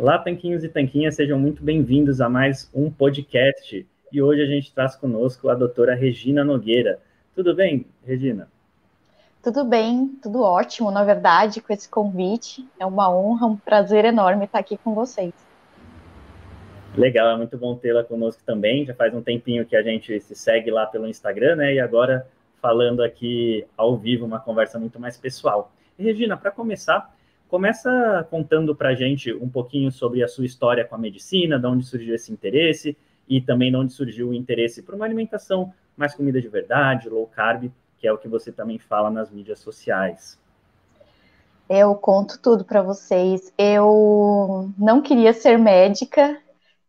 Olá, tanquinhos e tanquinhas, sejam muito bem-vindos a mais um podcast. E hoje a gente traz conosco a doutora Regina Nogueira. Tudo bem, Regina? Tudo bem, tudo ótimo, na verdade, com esse convite. É uma honra, um prazer enorme estar aqui com vocês. Legal, é muito bom tê-la conosco também. Já faz um tempinho que a gente se segue lá pelo Instagram, né? E agora falando aqui ao vivo, uma conversa muito mais pessoal. E, Regina, para começar, começa contando para a gente um pouquinho sobre a sua história com a medicina, de onde surgiu esse interesse e também de onde surgiu o interesse por uma alimentação mais comida de verdade, low carb, que é o que você também fala nas mídias sociais. Eu conto tudo para vocês. Eu não queria ser médica.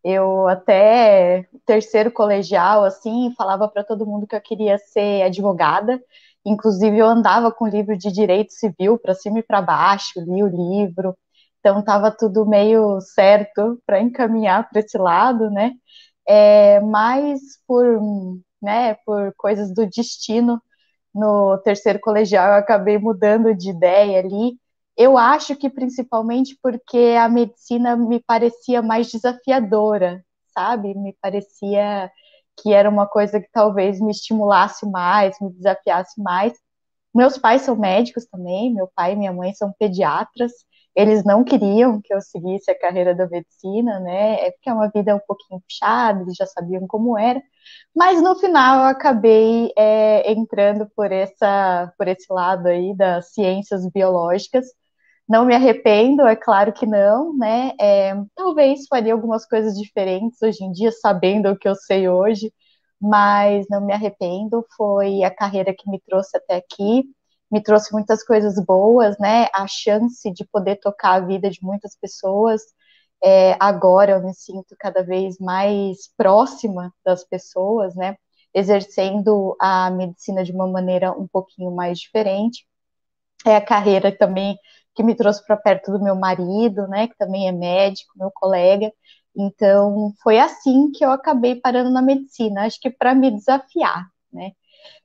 Eu até terceiro colegial assim falava para todo mundo que eu queria ser advogada. Inclusive eu andava com livro de direito civil para cima e para baixo, li o livro. Então estava tudo meio certo para encaminhar para esse lado, né? É, mas por, né, por coisas do destino, no terceiro colegial eu acabei mudando de ideia ali. Eu acho que principalmente porque a medicina me parecia mais desafiadora, sabe? Me parecia que era uma coisa que talvez me estimulasse mais, me desafiasse mais. Meus pais são médicos também, meu pai e minha mãe são pediatras. Eles não queriam que eu seguisse a carreira da medicina, né? É porque é uma vida um pouquinho puxada, eles já sabiam como era. Mas no final eu acabei é, entrando por essa, por esse lado aí das ciências biológicas. Não me arrependo, é claro que não, né? É, talvez faria algumas coisas diferentes hoje em dia, sabendo o que eu sei hoje, mas não me arrependo. Foi a carreira que me trouxe até aqui, me trouxe muitas coisas boas, né? A chance de poder tocar a vida de muitas pessoas, é, agora eu me sinto cada vez mais próxima das pessoas, né? Exercendo a medicina de uma maneira um pouquinho mais diferente. É a carreira também que me trouxe para perto do meu marido, né? Que também é médico, meu colega. Então, foi assim que eu acabei parando na medicina, acho que para me desafiar, né?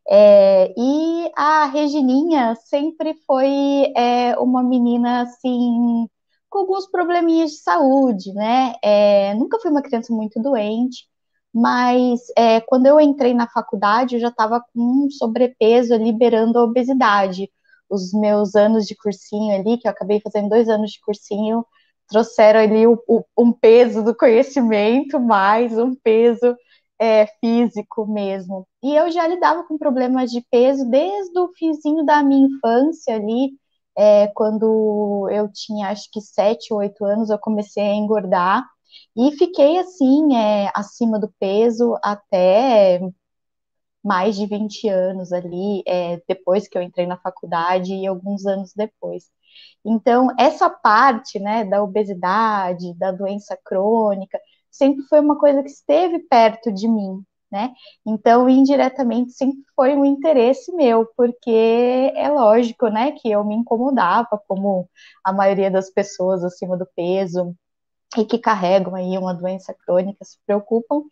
É, e a Regininha sempre foi é, uma menina assim com alguns probleminhas de saúde, né? É, nunca fui uma criança muito doente, mas é, quando eu entrei na faculdade, eu já estava com sobrepeso, liberando a obesidade. Os meus anos de cursinho ali, que eu acabei fazendo dois anos de cursinho, trouxeram ali o, o, um peso do conhecimento, mais um peso é, físico mesmo. E eu já lidava com problemas de peso desde o finzinho da minha infância ali, é, quando eu tinha acho que sete ou oito anos, eu comecei a engordar e fiquei assim, é, acima do peso até mais de 20 anos ali, é, depois que eu entrei na faculdade e alguns anos depois. Então, essa parte, né, da obesidade, da doença crônica, sempre foi uma coisa que esteve perto de mim, né? Então, indiretamente, sempre foi um interesse meu, porque é lógico, né, que eu me incomodava, como a maioria das pessoas acima do peso e que carregam aí uma doença crônica se preocupam,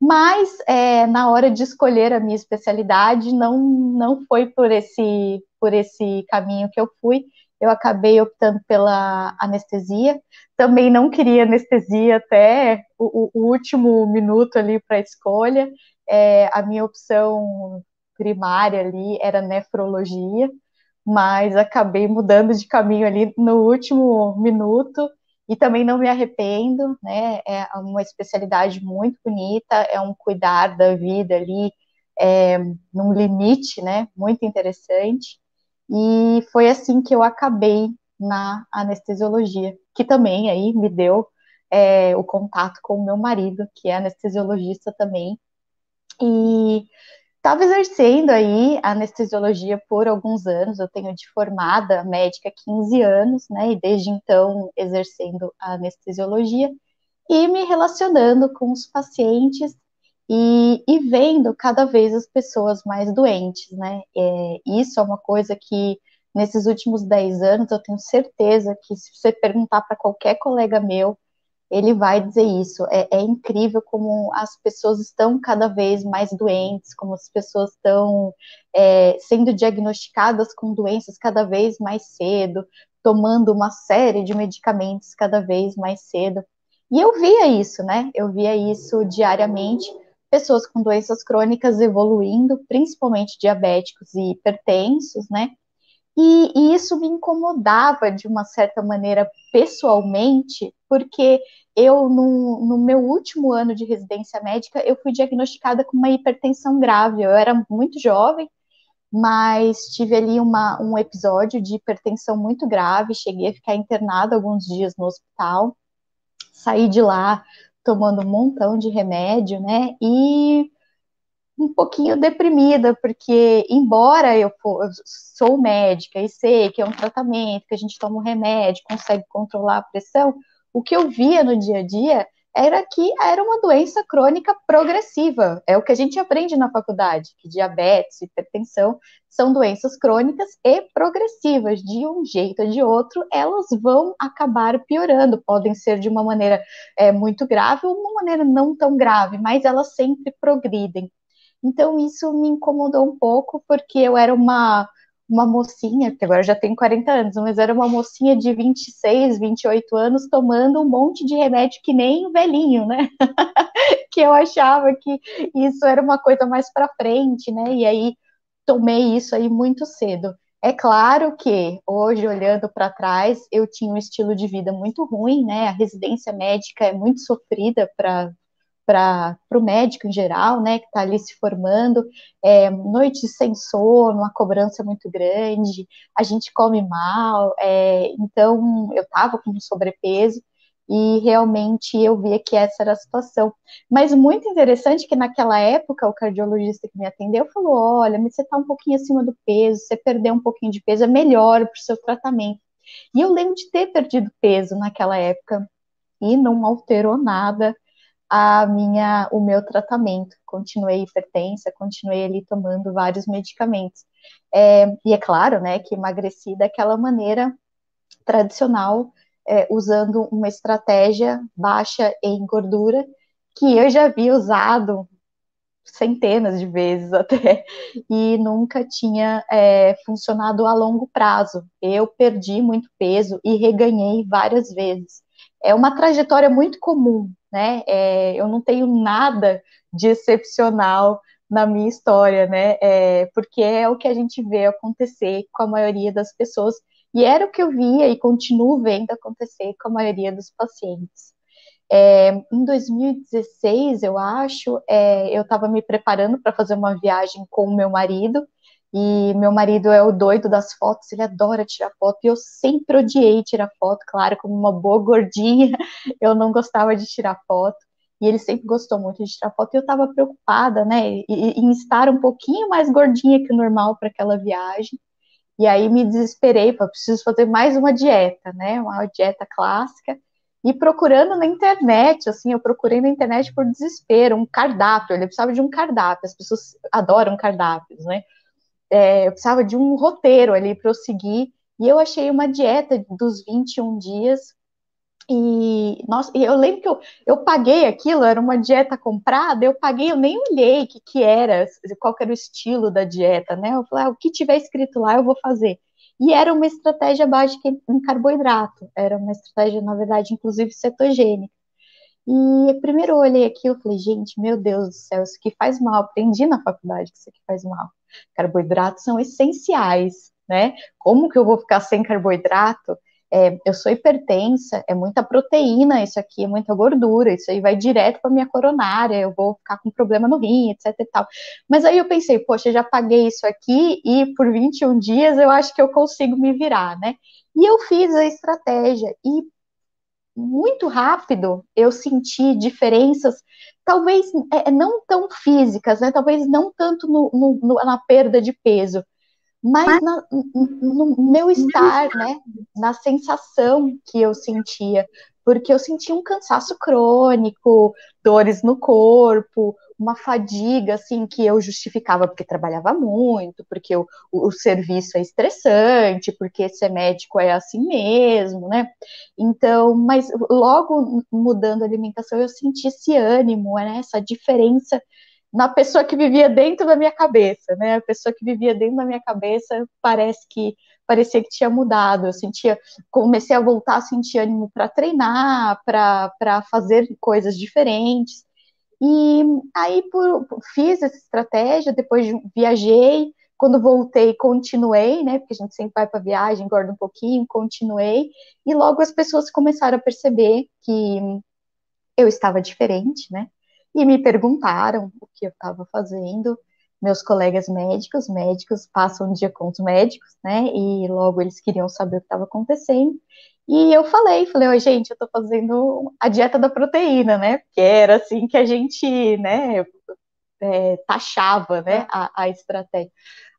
mas é, na hora de escolher a minha especialidade, não, não foi por esse, por esse caminho que eu fui, eu acabei optando pela anestesia. Também não queria anestesia até o, o último minuto ali para escolha. É, a minha opção primária ali era nefrologia, mas acabei mudando de caminho ali no último minuto e também não me arrependo, né? É uma especialidade muito bonita, é um cuidar da vida ali é, num limite, né? Muito interessante. E foi assim que eu acabei na anestesiologia, que também aí me deu é, o contato com o meu marido, que é anestesiologista também. E estava exercendo aí anestesiologia por alguns anos, eu tenho de formada médica 15 anos, né, e desde então exercendo a anestesiologia e me relacionando com os pacientes e, e vendo cada vez as pessoas mais doentes, né? É, isso é uma coisa que nesses últimos 10 anos eu tenho certeza que se você perguntar para qualquer colega meu, ele vai dizer isso. É, é, incrível como as pessoas estão cada vez mais doentes, como as pessoas estão é, sendo diagnosticadas com doenças cada vez mais cedo, tomando uma série de medicamentos cada vez mais cedo. E eu via isso, né? Eu via isso diariamente, pessoas com doenças crônicas evoluindo, principalmente diabéticos e hipertensos, né? E, e, isso me incomodava de uma certa maneira pessoalmente, porque eu, no, no, meu último ano de residência médica, eu fui diagnosticada com uma hipertensão grave. Eu era muito jovem, mas tive ali uma, um episódio de hipertensão muito grave, cheguei a ficar internada alguns dias no hospital, saí de lá tomando um montão de remédio, né? E um pouquinho deprimida, porque embora eu, sou médica e sei que é um tratamento, que a gente toma um remédio, consegue controlar a pressão, o que eu via no dia a dia era que era uma doença crônica progressiva. É o que a gente aprende na faculdade, que diabetes, hipertensão são doenças crônicas e progressivas. De um jeito ou de outro, elas vão acabar piorando. Podem ser de uma maneira é, muito grave ou uma maneira não tão grave, mas elas sempre progridem. Então, isso me incomodou um pouco, porque eu era uma, uma mocinha, que agora já tenho 40 anos, mas era uma mocinha de 26, 28 anos, tomando um monte de remédio que nem velhinho, né? que eu achava que isso era uma coisa mais para frente, né? E aí tomei isso aí muito cedo. É claro que hoje, olhando para trás, eu tinha um estilo de vida muito ruim, né? A residência médica é muito sofrida para para o médico em geral, né, que está ali se formando, é, noites sem sono, uma cobrança muito grande, a gente come mal, é, então eu estava com sobrepeso e realmente eu via que essa era a situação. Mas muito interessante que naquela época o cardiologista que me atendeu falou: olha, mas você está um pouquinho acima do peso, você perdeu um pouquinho de peso, é melhor para o seu tratamento. E eu lembro de ter perdido peso naquela época e não alterou nada a minha, o meu tratamento. Continuei hipertensa, continuei ali tomando vários medicamentos. É, e é claro, né, que emagreci daquela maneira tradicional, é, usando uma estratégia baixa em gordura, que eu já havia usado centenas de vezes até, e nunca tinha é, funcionado a longo prazo. Eu perdi muito peso e reganhei várias vezes. É uma trajetória muito comum né? É, eu não tenho nada de excepcional na minha história, né? É, porque é o que a gente vê acontecer com a maioria das pessoas, e era o que eu via e continuo vendo acontecer com a maioria dos pacientes. É, em 2016, eu acho, é, eu estava me preparando para fazer uma viagem com o meu marido, e meu marido é o doido das fotos, ele adora tirar foto, e eu sempre odiei tirar foto, claro, como uma boa gordinha, eu não gostava de tirar foto, e ele sempre gostou muito de tirar foto, e eu estava preocupada, né, em estar um pouquinho mais gordinha que o normal para aquela viagem, e aí me desesperei, para preciso fazer mais uma dieta, né, uma dieta clássica, e procurando na internet, assim, eu procurei na internet por desespero, um cardápio, ele precisava de um cardápio, as pessoas adoram cardápios, né, é, eu precisava de um roteiro ali para eu seguir, e eu achei uma dieta dos 21 dias, e, nossa, eu lembro que eu, eu paguei aquilo, era uma dieta comprada, eu paguei, eu nem olhei o que, que era, qual que era o estilo da dieta, né? Eu falei, ah, o que tiver escrito lá eu vou fazer. E era uma estratégia básica em carboidrato, era uma estratégia, na verdade, inclusive cetogênica. E primeiro eu olhei aquilo e falei, gente, meu Deus do céu, isso aqui faz mal. Aprendi na faculdade que isso aqui faz mal. Carboidratos são essenciais, né? Como que eu vou ficar sem carboidrato? É, eu sou hipertensa, é muita proteína, isso aqui é muita gordura, isso aí vai direto para minha coronária, eu vou ficar com problema no rim, etc e tal. Mas aí eu pensei, poxa, eu já paguei isso aqui e por 21 dias eu acho que eu consigo me virar, né? E eu fiz a estratégia e muito rápido eu senti diferenças, talvez é, não tão físicas, né? Talvez não tanto no, no, na perda de peso, mas na, no meu estar, né? Na sensação que eu sentia, porque eu sentia um cansaço crônico, dores no corpo, uma fadiga, assim, que eu justificava porque trabalhava muito, porque o, o, o, serviço é estressante, porque ser médico é assim mesmo, né? Então, mas logo mudando a alimentação, eu senti esse ânimo, né? Essa diferença na pessoa que vivia dentro da minha cabeça, né? A pessoa que vivia dentro da minha cabeça parece que parecia que tinha mudado. Eu sentia, comecei a voltar a sentir ânimo para treinar, para fazer coisas diferentes. E aí por, fiz essa estratégia, depois viajei, quando voltei, continuei, né? Porque a gente sempre vai para viagem, engorda um pouquinho, continuei, e logo as pessoas começaram a perceber que eu estava diferente, né? E me perguntaram o que eu estava fazendo. Meus colegas médicos, médicos passam um dia com os médicos, né? E logo eles queriam saber o que estava acontecendo. E eu falei, falei, oi, gente, eu tô fazendo a dieta da proteína, né? Porque era assim que a gente, né, é, taxava, né, a, a, estratégia.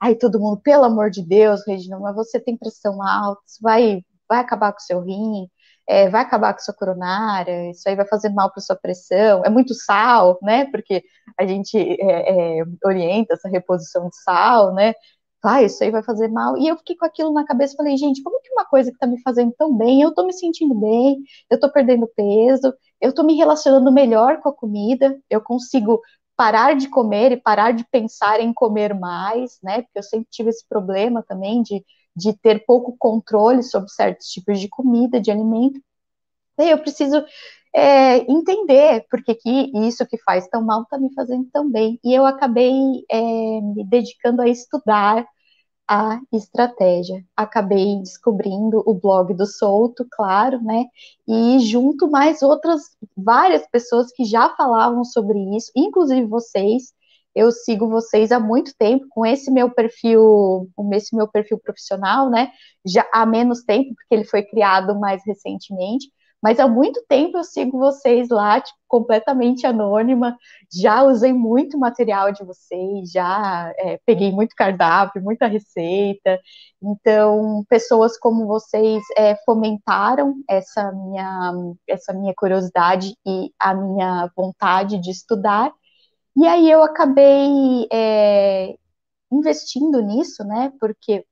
Aí todo mundo, pelo amor de Deus, Regina, mas você tem pressão alta, isso vai, vai acabar com o seu rim, é, vai acabar com a sua coronária, isso aí vai fazer mal para sua pressão, é muito sal, né, porque a gente é, é orienta essa reposição de sal, né, vai, isso aí vai fazer mal. E eu fiquei com aquilo na cabeça, falei, gente, como que uma coisa que tá me fazendo tão bem, eu tô me sentindo bem, eu tô perdendo peso, eu tô me relacionando melhor com a comida, eu consigo parar de comer e parar de pensar em comer mais, né? Porque eu sempre tive esse problema também de, de ter pouco controle sobre certos tipos de comida, de alimento. E eu preciso é, entender porque que isso que faz tão mal está me fazendo tão bem. E eu acabei é, me dedicando a estudar a estratégia. Acabei descobrindo o blog do Solto, claro, né? E junto mais outras várias pessoas que já falavam sobre isso, inclusive vocês. Eu sigo vocês há muito tempo com esse meu perfil, com esse meu perfil profissional, né? Já há menos tempo, porque ele foi criado mais recentemente mas há muito tempo eu sigo vocês lá, tipo, completamente anônima. Já usei muito material de vocês, já é, peguei muito cardápio, muita receita. Então, pessoas como vocês é, fomentaram essa minha, essa minha curiosidade e a minha vontade de estudar. E aí eu acabei é, investindo nisso, né? Porque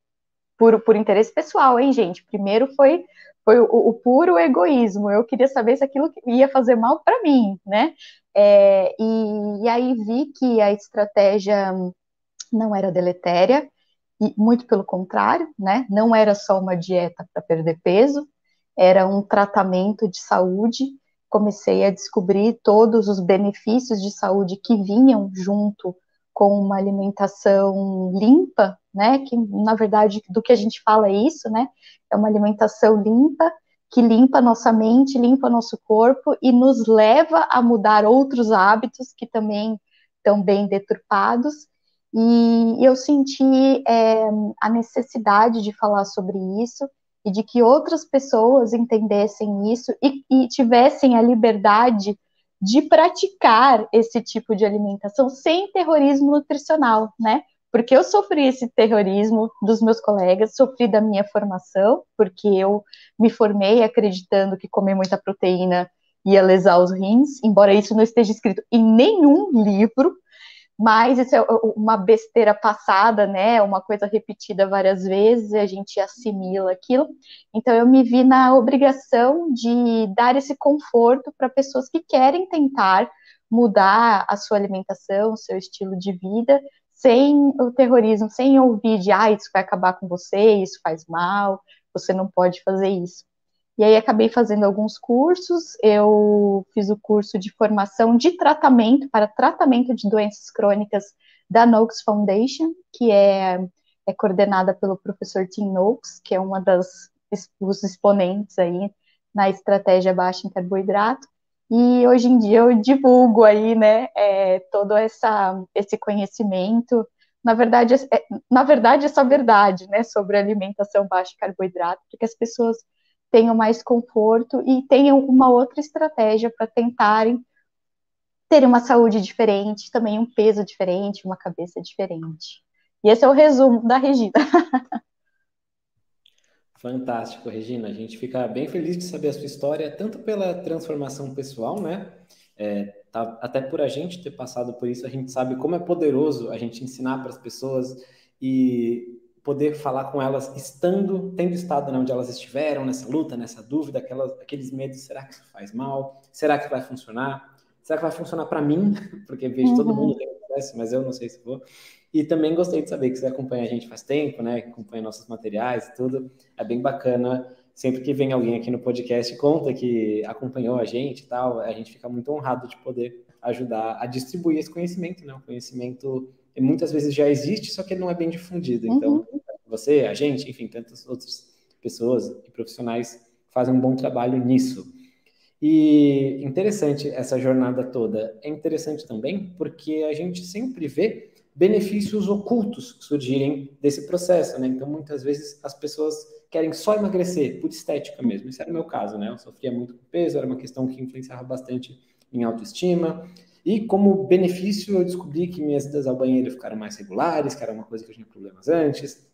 por, por interesse pessoal, hein, gente? Primeiro foi foi o, o, puro egoísmo. Eu queria saber se aquilo ia fazer mal para mim, né? É, e, e, aí vi que a estratégia não era deletéria, e muito pelo contrário, né? Não era só uma dieta para perder peso, era um tratamento de saúde. Comecei a descobrir todos os benefícios de saúde que vinham junto com uma alimentação limpa, né? Que na verdade do que a gente fala é isso, né? É uma alimentação limpa que limpa nossa mente, limpa nosso corpo e nos leva a mudar outros hábitos que também estão bem deturpados. E eu senti é, a necessidade de falar sobre isso e de que outras pessoas entendessem isso e, e tivessem a liberdade de praticar esse tipo de alimentação sem terrorismo nutricional, né? Porque eu sofri esse terrorismo dos meus colegas, sofri da minha formação, porque eu me formei acreditando que comer muita proteína ia lesar os rins, embora isso não esteja escrito em nenhum livro, mas isso é uma besteira passada, né? Uma coisa repetida várias vezes a gente assimila aquilo. Então eu me vi na obrigação de dar esse conforto para pessoas que querem tentar mudar a sua alimentação, o seu estilo de vida, sem o terrorismo, sem ouvir de ah, isso vai acabar com você, isso faz mal, você não pode fazer isso. E aí acabei fazendo alguns cursos. Eu fiz o curso de formação de tratamento para tratamento de doenças crônicas da Noakes Foundation, que é, é coordenada pelo professor Tim Noakes, que é uma das os exponentes aí na estratégia baixa em carboidrato. E hoje em dia eu divulgo aí, né, é, todo essa, esse conhecimento. Na verdade, é, na verdade, essa verdade, né, sobre alimentação baixa em carboidrato, porque as pessoas tenham mais conforto e tenham uma outra estratégia para tentarem ter uma saúde diferente, também um peso diferente, uma cabeça diferente. E esse é o resumo da Regina. Fantástico, Regina. A gente fica bem feliz de saber a sua história, tanto pela transformação pessoal, né? É, tá, até por a gente ter passado por isso, a gente sabe como é poderoso a gente ensinar para as pessoas e poder falar com elas estando, tendo estado onde elas estiveram, nessa luta, nessa dúvida, aquelas, aqueles medos, será que isso faz mal? Será que vai funcionar? Será que vai funcionar para mim? Porque vejo uhum. todo mundo tem acontece, mas eu não sei se vou. E também gostei de saber que você acompanha a gente faz tempo, né? Acompanha nossos materiais e tudo. É bem bacana. Sempre que vem alguém aqui no podcast conta que acompanhou a gente e tal, a gente fica muito honrado de poder ajudar a distribuir esse conhecimento, né? O conhecimento muitas vezes já existe, só que ele não é bem difundido. Então, uhum. Você, a gente, enfim, tantas outras pessoas e profissionais fazem um bom trabalho nisso. E interessante essa jornada toda. É interessante também porque a gente sempre vê benefícios ocultos surgirem desse processo, né? Então, muitas vezes as pessoas querem só emagrecer por estética mesmo. Esse era o meu caso, né? Eu sofria muito com peso, era uma questão que influenciava bastante em autoestima. E como benefício, eu descobri que minhas idas ao banheiro ficaram mais regulares, que era uma coisa que eu tinha problemas antes.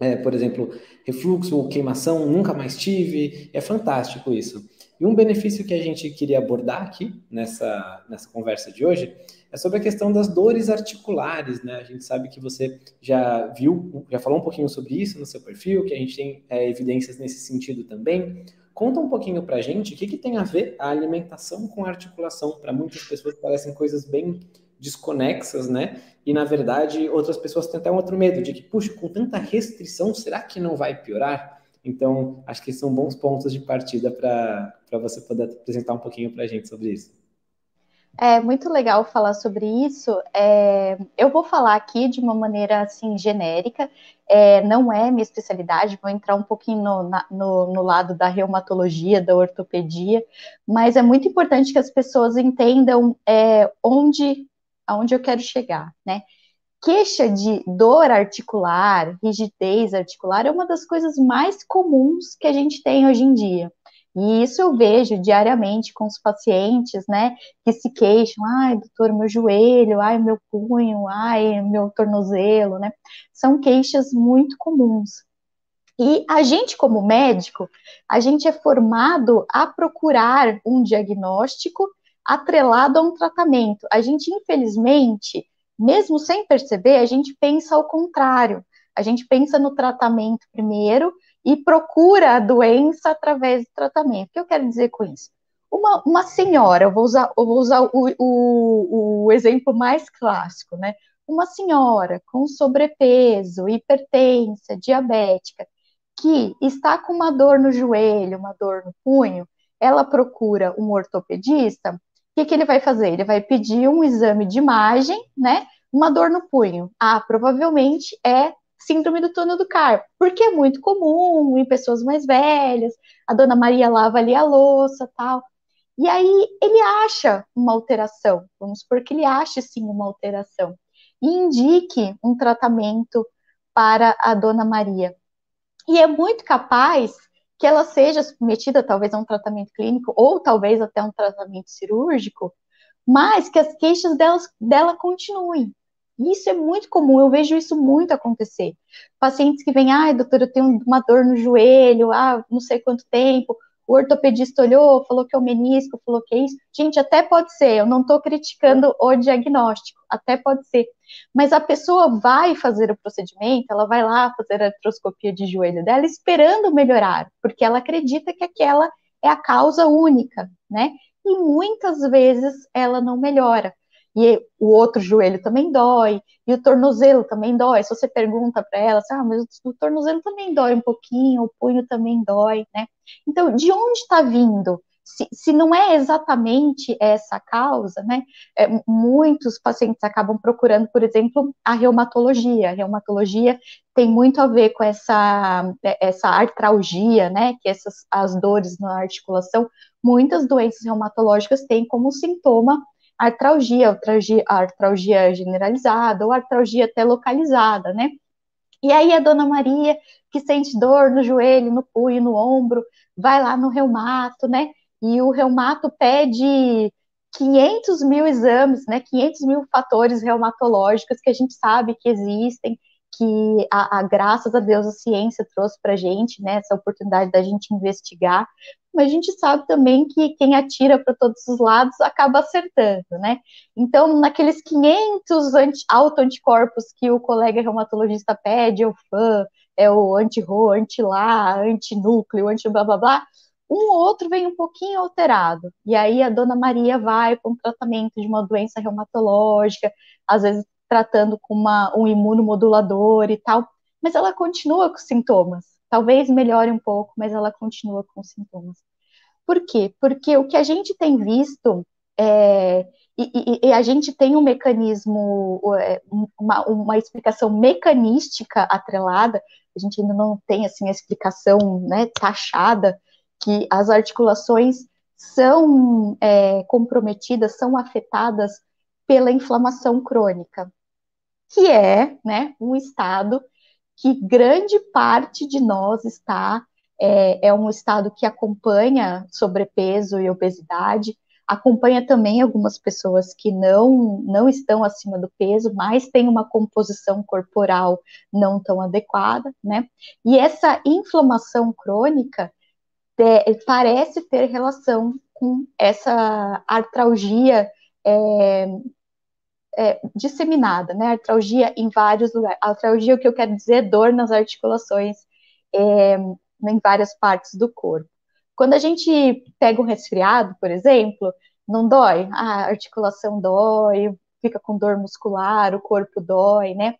É, por exemplo, refluxo ou queimação, nunca mais tive. É fantástico isso. E um benefício que a gente queria abordar aqui nessa, nessa conversa de hoje é sobre a questão das dores articulares, né? A gente sabe que você já viu, já falou um pouquinho sobre isso no seu perfil, que a gente tem é, evidências nesse sentido também. Conta um pouquinho para a gente o que, que tem a ver a alimentação com a articulação. Para muitas pessoas parecem coisas bem desconexas, né? E na verdade outras pessoas têm até um outro medo de que, puxa, com tanta restrição, será que não vai piorar? Então, acho que são bons pontos de partida para você poder apresentar um pouquinho para a gente sobre isso. É muito legal falar sobre isso. É, eu vou falar aqui de uma maneira assim genérica, é, não é minha especialidade, vou entrar um pouquinho no, na, no, no, lado da reumatologia, da ortopedia, mas é muito importante que as pessoas entendam é, onde, aonde eu quero chegar, né? queixa de dor articular, rigidez articular, é uma das coisas mais comuns que a gente tem hoje em dia. E isso eu vejo diariamente com os pacientes, né, que se queixam, ai, doutor, meu joelho, ai, meu punho, ai, meu tornozelo, né? São queixas muito comuns. E a gente, como médico, a gente é formado a procurar um diagnóstico atrelado a um tratamento. A gente, infelizmente, mesmo sem perceber, a gente pensa ao contrário. A gente pensa no tratamento primeiro e procura a doença através do tratamento. O que eu quero dizer com isso? Uma, uma senhora, eu vou usar, eu vou usar o, o, o exemplo mais clássico, né? Uma senhora com sobrepeso, hipertensa, diabética, que está com uma dor no joelho, uma dor no punho, ela procura um ortopedista, que, que ele vai fazer? Ele vai pedir um exame de imagem, né? Uma dor no punho. Ah, provavelmente é síndrome do túnel do carpo, porque é muito comum em pessoas mais velhas. A dona Maria lava ali a louça, tal. E aí ele acha uma alteração, vamos supor que ele ache sim uma alteração, e indique um tratamento para a dona Maria. E é muito capaz que ela seja submetida talvez a um tratamento clínico ou talvez até um tratamento cirúrgico, mas que as queixas delas, dela continuem. Isso é muito comum, eu vejo isso muito acontecer. Pacientes que vêm, ai, doutor, eu tenho uma dor no joelho, ah, não sei quanto tempo, o ortopedista olhou, falou que é o menisco, falou que é isso. Gente, até pode ser, eu não estou criticando o diagnóstico, até pode ser. Mas a pessoa vai fazer o procedimento, ela vai lá fazer a artroscopia de joelho dela esperando melhorar, porque ela acredita que aquela é a causa única, né? E muitas vezes ela não melhora e o outro joelho também dói, e o tornozelo também dói. Se você pergunta para ela, assim, ah, mas o tornozelo também dói um pouquinho, o punho também dói, né? Então, de onde está vindo? Se, se, não é exatamente essa causa, né? É, muitos pacientes acabam procurando, por exemplo, a reumatologia. A reumatologia tem muito a ver com essa, essa artralgia, né? Que essas as dores na articulação, muitas doenças reumatológicas têm como sintoma artralgia, artralgia, artralgia generalizada ou artralgia até localizada, né? E aí a dona Maria, que sente dor no joelho, no punho, no ombro, vai lá no reumato, né? E o reumato pede 500 mil exames, né? 500 mil fatores reumatológicos que a gente sabe que existem, que a, a graças a Deus a ciência trouxe para gente, né? Essa oportunidade da gente investigar, mas a gente sabe também que quem atira para todos os lados acaba acertando, né? Então, naqueles 500 anti, autoanticorpos que o colega reumatologista pede, é o fã, é o anti-RO, anti-LA, anti-núcleo, anti-blá blá blá, um ou outro vem um pouquinho alterado. E aí a dona Maria vai para um tratamento de uma doença reumatológica, às vezes tratando com uma, um imunomodulador e tal, mas ela continua com sintomas. Talvez melhore um pouco, mas ela continua com sintomas. Por quê? Porque o que a gente tem visto é, e, e, e, a gente tem um mecanismo, é, uma, uma, explicação mecanística atrelada, a gente ainda não tem assim a explicação né, taxada, que as articulações são é, comprometidas, são afetadas pela inflamação crônica, que é né, um estado que grande parte de nós está, é, é um estado que acompanha sobrepeso e obesidade, acompanha também algumas pessoas que não, não estão acima do peso, mas têm uma composição corporal não tão adequada, né? E essa inflamação crônica é, parece ter relação com essa artralgia é, é, disseminada, né? Artralgia em vários lugares. Artralgia, o que eu quero dizer, é dor nas articulações é, em várias partes do corpo. Quando a gente pega um resfriado, por exemplo, não dói? A articulação dói, fica com dor muscular, o corpo dói, né?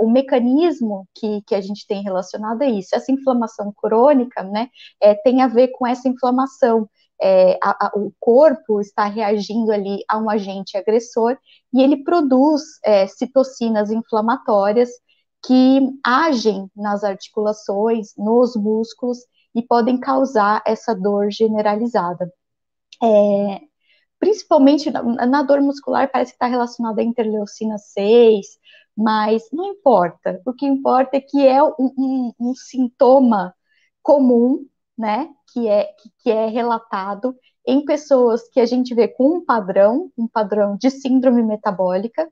O mecanismo que, que a gente tem relacionado é isso. Essa inflamação crônica, né, é, tem a ver com essa inflamação é, a, a, o corpo está reagindo ali a um agente agressor e ele produz é, citocinas inflamatórias que agem nas articulações, nos músculos e podem causar essa dor generalizada. É, principalmente na, na, dor muscular, parece que está relacionada à interleucina 6, mas não importa. O que importa é que é um, um, um sintoma comum, né, que é, que é relatado em pessoas que a gente vê com um padrão, um padrão de síndrome metabólica,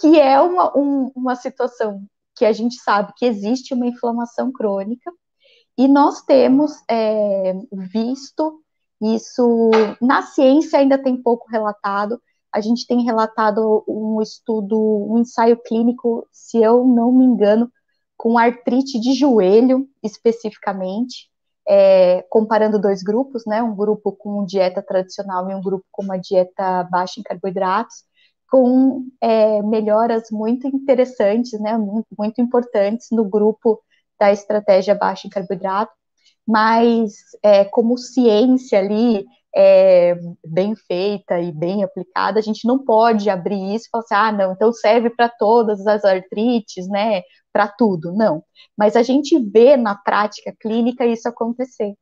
que é uma, um, uma situação que a gente sabe que existe uma inflamação crônica, e nós temos é, visto isso na ciência ainda tem pouco relatado. A gente tem relatado um estudo, um ensaio clínico, se eu não me engano, com artrite de joelho especificamente, é, comparando dois grupos, né, um grupo com dieta tradicional e um grupo com uma dieta baixa em carboidratos, com é, melhoras muito interessantes, né, muito, importantes no grupo da estratégia baixa em carboidrato, mas é, como ciência ali é, bem feita e bem aplicada, a gente não pode abrir isso e falar assim, ah, não, então serve para todas as artrites, né, para tudo, não. Mas a gente vê na prática clínica isso acontecer.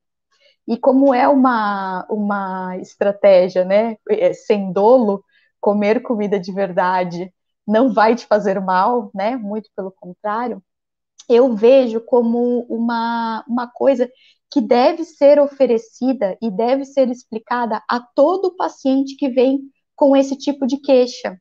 E como é uma, uma estratégia, né, é, sem dolo, comer comida de verdade não vai te fazer mal, né, muito pelo contrário, eu vejo como uma, uma coisa que deve ser oferecida e deve ser explicada a todo paciente que vem com esse tipo de queixa.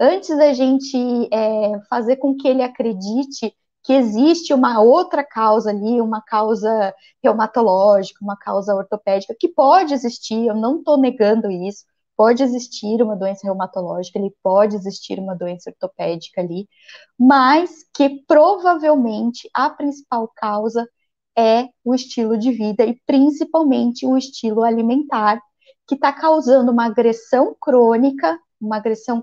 Antes da gente é, fazer com que ele acredite que existe uma outra causa ali, uma causa reumatológica, uma causa ortopédica, que pode existir, eu não estou negando isso, pode existir uma doença reumatológica, ele pode existir uma doença ortopédica ali, mas que provavelmente a principal causa é o estilo de vida e principalmente o estilo alimentar, que está causando uma agressão crônica, uma agressão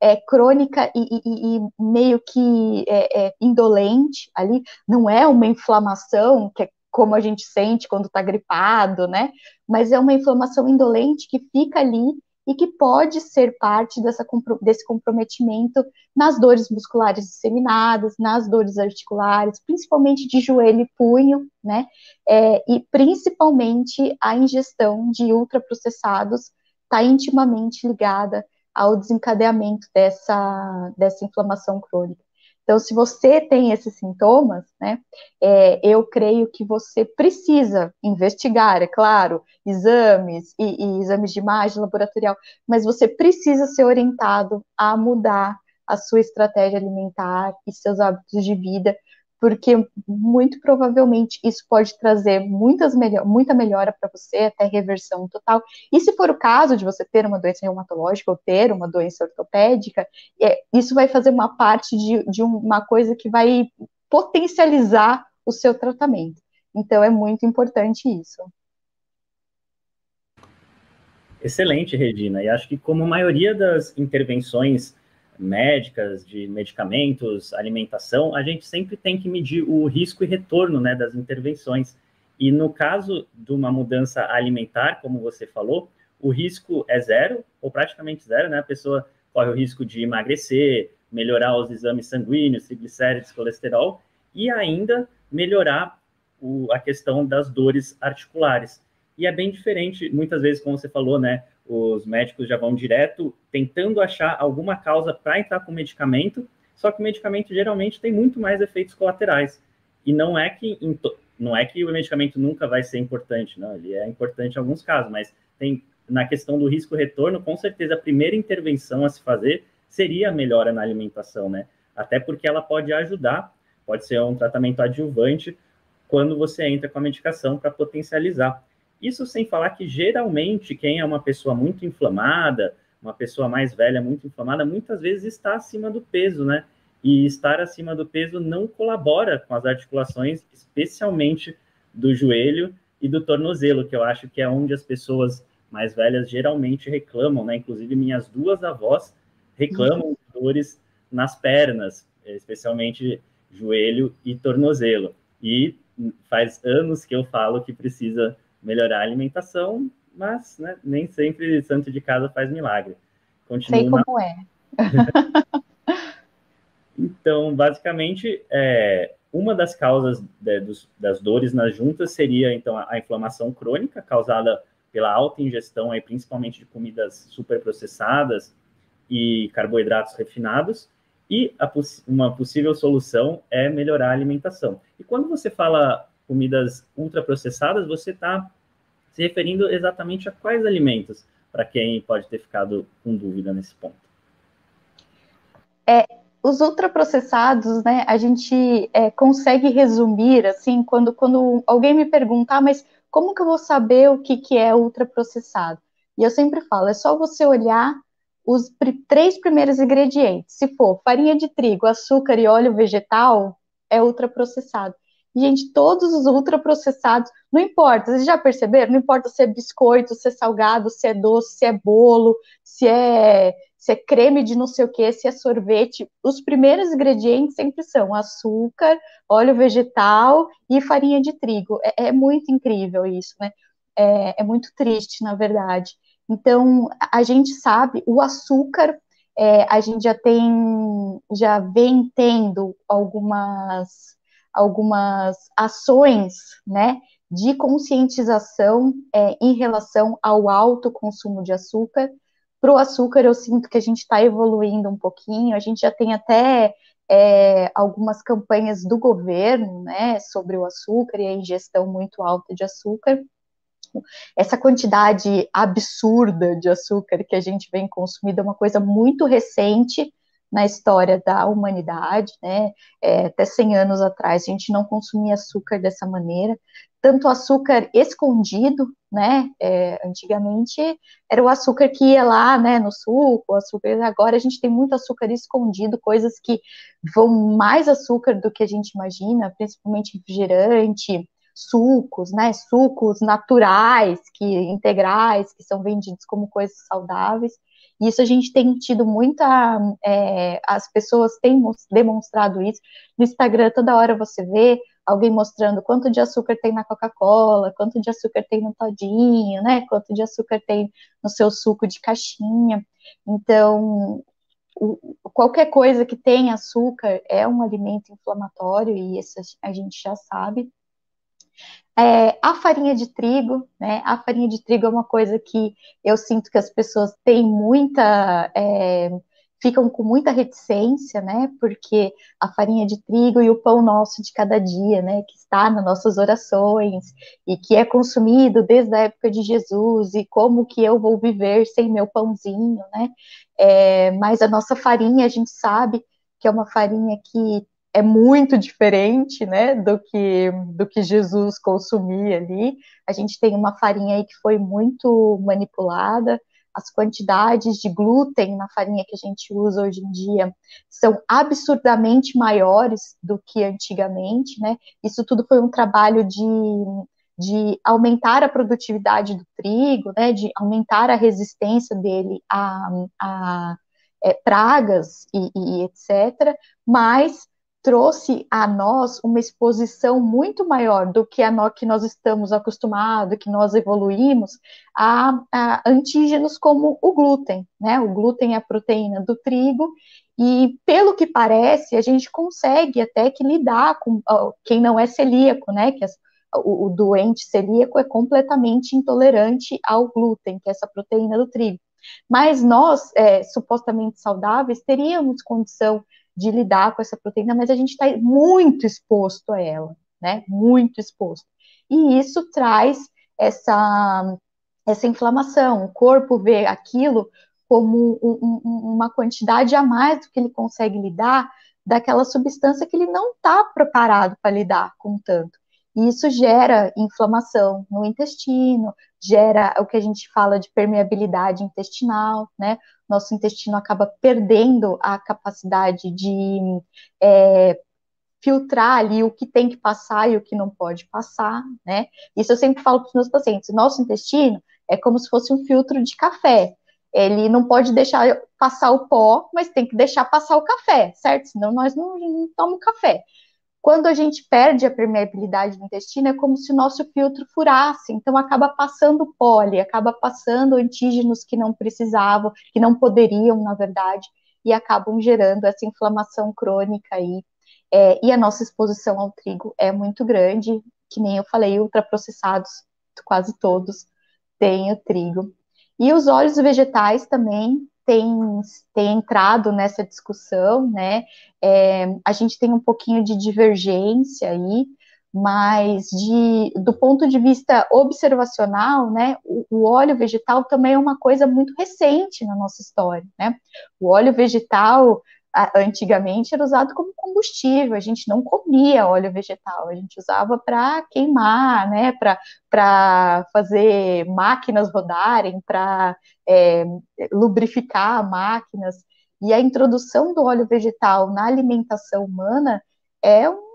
é, crônica e, e, e, meio que é, é, indolente ali, não é uma inflamação que é como a gente sente quando está gripado, né? Mas é uma inflamação indolente que fica ali e que pode ser parte dessa, desse comprometimento nas dores musculares disseminadas, nas dores articulares, principalmente de joelho e punho, né? É, e principalmente a ingestão de ultraprocessados está intimamente ligada ao desencadeamento dessa, dessa inflamação crônica. Então, se você tem esses sintomas, né, é, eu creio que você precisa investigar, é claro, exames e, e, exames de imagem laboratorial, mas você precisa ser orientado a mudar a sua estratégia alimentar e seus hábitos de vida, porque muito provavelmente isso pode trazer muitas muita melhora para você, até reversão total. E se for o caso de você ter uma doença reumatológica ou ter uma doença ortopédica, é, isso vai fazer uma parte de, de uma coisa que vai potencializar o seu tratamento. Então é muito importante isso. Excelente, Regina. E acho que como a maioria das intervenções médicas, de medicamentos, alimentação, a gente sempre tem que medir o risco e retorno né, das intervenções. E no caso de uma mudança alimentar, como você falou, o risco é zero, ou praticamente zero, né? A pessoa corre o risco de emagrecer, melhorar os exames sanguíneos, triglicérides, colesterol, e ainda melhorar o, a questão das dores articulares. E é bem diferente, muitas vezes, como você falou, né? Os médicos já vão direto tentando achar alguma causa para entrar com medicamento, só que o medicamento geralmente tem muito mais efeitos colaterais. E não é que não é que o medicamento nunca vai ser importante, não, ele é importante em alguns casos, mas tem na questão do risco retorno, com certeza a primeira intervenção a se fazer seria a melhora na alimentação, né? Até porque ela pode ajudar, pode ser um tratamento adjuvante quando você entra com a medicação para potencializar. Isso sem falar que geralmente quem é uma pessoa muito inflamada, uma pessoa mais velha muito inflamada, muitas vezes está acima do peso, né? E estar acima do peso não colabora com as articulações, especialmente do joelho e do tornozelo, que eu acho que é onde as pessoas mais velhas geralmente reclamam, né? Inclusive minhas duas avós reclamam de dores nas pernas, especialmente joelho e tornozelo. E faz anos que eu falo que precisa melhorar a alimentação, mas né, nem sempre santo de casa faz milagre. Continua Sei como é. então, basicamente, é, uma das causas de, dos, das dores nas juntas seria, então, a, a, inflamação crônica causada pela alta ingestão, aí, principalmente de comidas superprocessadas e carboidratos refinados, e poss uma possível solução é melhorar a alimentação. E quando você fala comidas ultraprocessadas, você está se referindo exatamente a quais alimentos, para quem pode ter ficado com dúvida nesse ponto. É, os ultraprocessados, né, a gente é, consegue resumir, assim, quando, quando alguém me perguntar, ah, mas como que eu vou saber o que, que é ultraprocessado? E eu sempre falo, é só você olhar os pr três primeiros ingredientes. Se for farinha de trigo, açúcar e óleo vegetal, é ultraprocessado. Gente, todos os ultraprocessados, não importa, vocês já perceberam? Não importa se é biscoito, se é salgado, se é doce, se é bolo, se é, se é creme de não sei o que, se é sorvete. Os primeiros ingredientes sempre são açúcar, óleo vegetal e farinha de trigo. É, é muito incrível isso, né? É, é muito triste, na verdade. Então, a gente sabe, o açúcar, é, a gente já tem, já vem tendo algumas algumas ações, né, de conscientização é, em relação ao alto consumo de açúcar. Para o açúcar, eu sinto que a gente está evoluindo um pouquinho, a gente já tem até é, algumas campanhas do governo, né, sobre o açúcar e a ingestão muito alta de açúcar. Essa quantidade absurda de açúcar que a gente vem consumindo é uma coisa muito recente, na história da humanidade, né? É, até 100 anos atrás a gente não consumia açúcar dessa maneira, tanto açúcar escondido, né? É, antigamente era o açúcar que ia lá, né, no suco, açúcar. Agora a gente tem muito açúcar escondido, coisas que vão mais açúcar do que a gente imagina, principalmente refrigerante, sucos, né? Sucos naturais, que integrais, que são vendidos como coisas saudáveis. Isso a gente tem tido muita. É, as pessoas têm demonstrado isso. No Instagram, toda hora você vê alguém mostrando quanto de açúcar tem na Coca-Cola, quanto de açúcar tem no todinho, né? Quanto de açúcar tem no seu suco de caixinha. Então, qualquer coisa que tem açúcar é um alimento inflamatório, e isso a gente já sabe. É, a farinha de trigo, né? A farinha de trigo é uma coisa que eu sinto que as pessoas têm muita. É, ficam com muita reticência, né? Porque a farinha de trigo e o pão nosso de cada dia, né? Que está nas nossas orações e que é consumido desde a época de Jesus e como que eu vou viver sem meu pãozinho, né? É, mas a nossa farinha, a gente sabe que é uma farinha que é muito diferente, né, do que do que Jesus consumia ali. A gente tem uma farinha aí que foi muito manipulada. As quantidades de glúten na farinha que a gente usa hoje em dia são absurdamente maiores do que antigamente, né? Isso tudo foi um trabalho de, de aumentar a produtividade do trigo, né? De aumentar a resistência dele a, a é, pragas e, e etc. Mas trouxe a nós uma exposição muito maior do que a nós, que nós estamos acostumados, que nós evoluímos, a, a, antígenos como o glúten, né? O glúten é a proteína do trigo, e pelo que parece, a gente consegue até que lidar com quem não é celíaco, né? Que as, o, o doente celíaco é completamente intolerante ao glúten, que é essa proteína do trigo. Mas nós, é, supostamente saudáveis, teríamos condição de lidar com essa proteína, mas a gente está muito exposto a ela, né? Muito exposto. E isso traz essa, essa inflamação. O corpo vê aquilo como um, um, uma quantidade a mais do que ele consegue lidar daquela substância que ele não está preparado para lidar com tanto. E isso gera inflamação no intestino, gera o que a gente fala de permeabilidade intestinal, né? Nosso intestino acaba perdendo a capacidade de é, filtrar ali o que tem que passar e o que não pode passar, né? Isso eu sempre falo para os meus pacientes: nosso intestino é como se fosse um filtro de café. Ele não pode deixar passar o pó, mas tem que deixar passar o café, certo? Senão nós não, não tomamos café. Quando a gente perde a permeabilidade do intestino, é como se o nosso filtro furasse, então acaba passando pole, acaba passando antígenos que não precisavam, que não poderiam, na verdade, e acabam gerando essa inflamação crônica aí. É, e a nossa exposição ao trigo é muito grande, que nem eu falei, ultraprocessados, quase todos têm o trigo. E os óleos vegetais também tem, tem entrado nessa discussão, né? É, a gente tem um pouquinho de divergência aí, mas de, do ponto de vista observacional, né, o, o, óleo vegetal também é uma coisa muito recente na nossa história, né? O óleo vegetal antigamente era usado como combustível, a gente não comia óleo vegetal, a gente usava para queimar, né, para fazer máquinas rodarem, para é, lubrificar máquinas. E a introdução do óleo vegetal na alimentação humana é um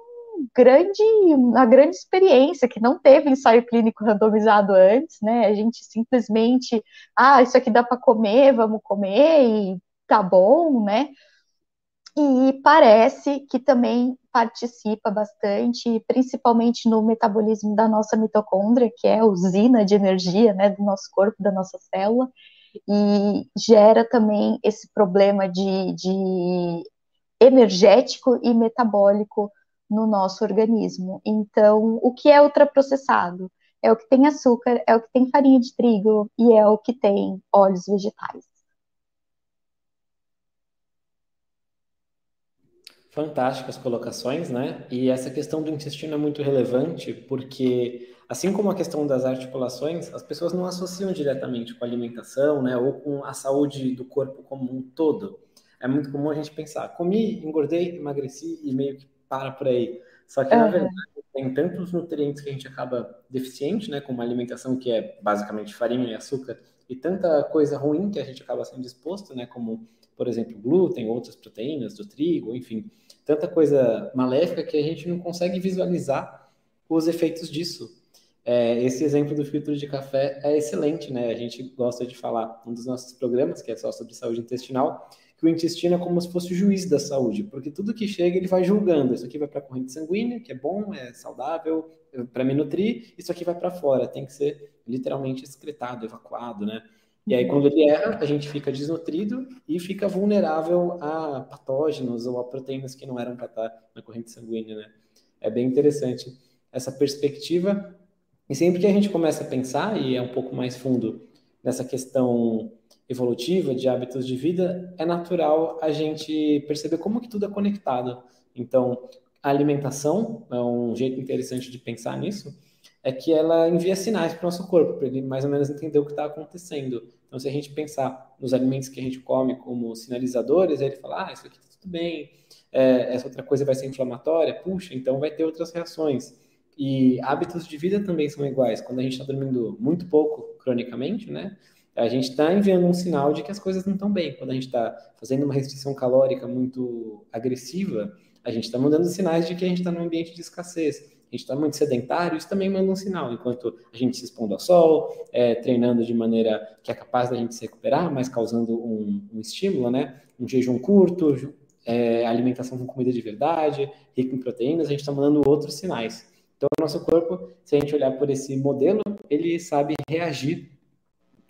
grande, uma grande experiência que não teve ensaio clínico randomizado antes, né? A gente simplesmente, ah, isso aqui dá para comer, vamos comer e tá bom, né? E parece que também participa bastante, principalmente no metabolismo da nossa mitocôndria, que é a usina de energia né, do nosso corpo, da nossa célula, e gera também esse problema de, de energético e metabólico no nosso organismo. Então, o que é ultraprocessado? É o que tem açúcar, é o que tem farinha de trigo e é o que tem óleos vegetais. Fantásticas colocações, né? E essa questão do intestino é muito relevante porque, assim como a questão das articulações, as pessoas não associam diretamente com a alimentação, né? Ou com a saúde do corpo como um todo. É muito comum a gente pensar, comi, engordei, emagreci e meio que para por aí. Só que, uhum. na verdade, tem tantos nutrientes que a gente acaba deficiente, né? Com uma alimentação que é basicamente farinha e açúcar, e tanta coisa ruim que a gente acaba sendo exposto, né? Como, por exemplo, glúten, outras proteínas do trigo, enfim tanta coisa maléfica que a gente não consegue visualizar os efeitos disso. É, esse exemplo do filtro de café é excelente, né? A gente gosta de falar, um dos nossos programas, que é só sobre saúde intestinal, que o intestino é como se fosse o juiz da saúde, porque tudo que chega ele vai julgando. Isso aqui vai para a corrente sanguínea, que é bom, é saudável, para me nutrir, isso aqui vai para fora, tem que ser literalmente excretado, evacuado, né? E aí, quando ele erra, a gente fica desnutrido e fica vulnerável a patógenos ou a proteínas que não eram para estar na corrente sanguínea, né? É bem interessante essa perspectiva. E sempre que a gente começa a pensar, e é um pouco mais fundo nessa questão evolutiva de hábitos de vida, é natural a gente perceber como que tudo é conectado. Então, a alimentação é um jeito interessante de pensar nisso, é que ela envia sinais para o nosso corpo, para ele mais ou menos entender o que está acontecendo. Então, se a gente pensar nos alimentos que a gente come como sinalizadores, ele fala, ah, isso aqui está tudo bem. É, essa outra coisa vai ser inflamatória, puxa, então vai ter outras reações. E hábitos de vida também são iguais. Quando a gente está dormindo muito pouco cronicamente, né? A gente está enviando um sinal de que as coisas não estão bem. Quando a gente está fazendo uma restrição calórica muito agressiva, a gente está mandando sinais de que a gente está num ambiente de escassez. A gente está muito sedentário, isso também manda um sinal. Enquanto a gente se expondo ao sol, é, treinando de maneira que é capaz da gente se recuperar, mas causando um, um estímulo, né? Um jejum curto, é, alimentação com comida de verdade, rico em proteínas, a gente está mandando outros sinais. Então, o nosso corpo, se a gente olhar por esse modelo, ele sabe reagir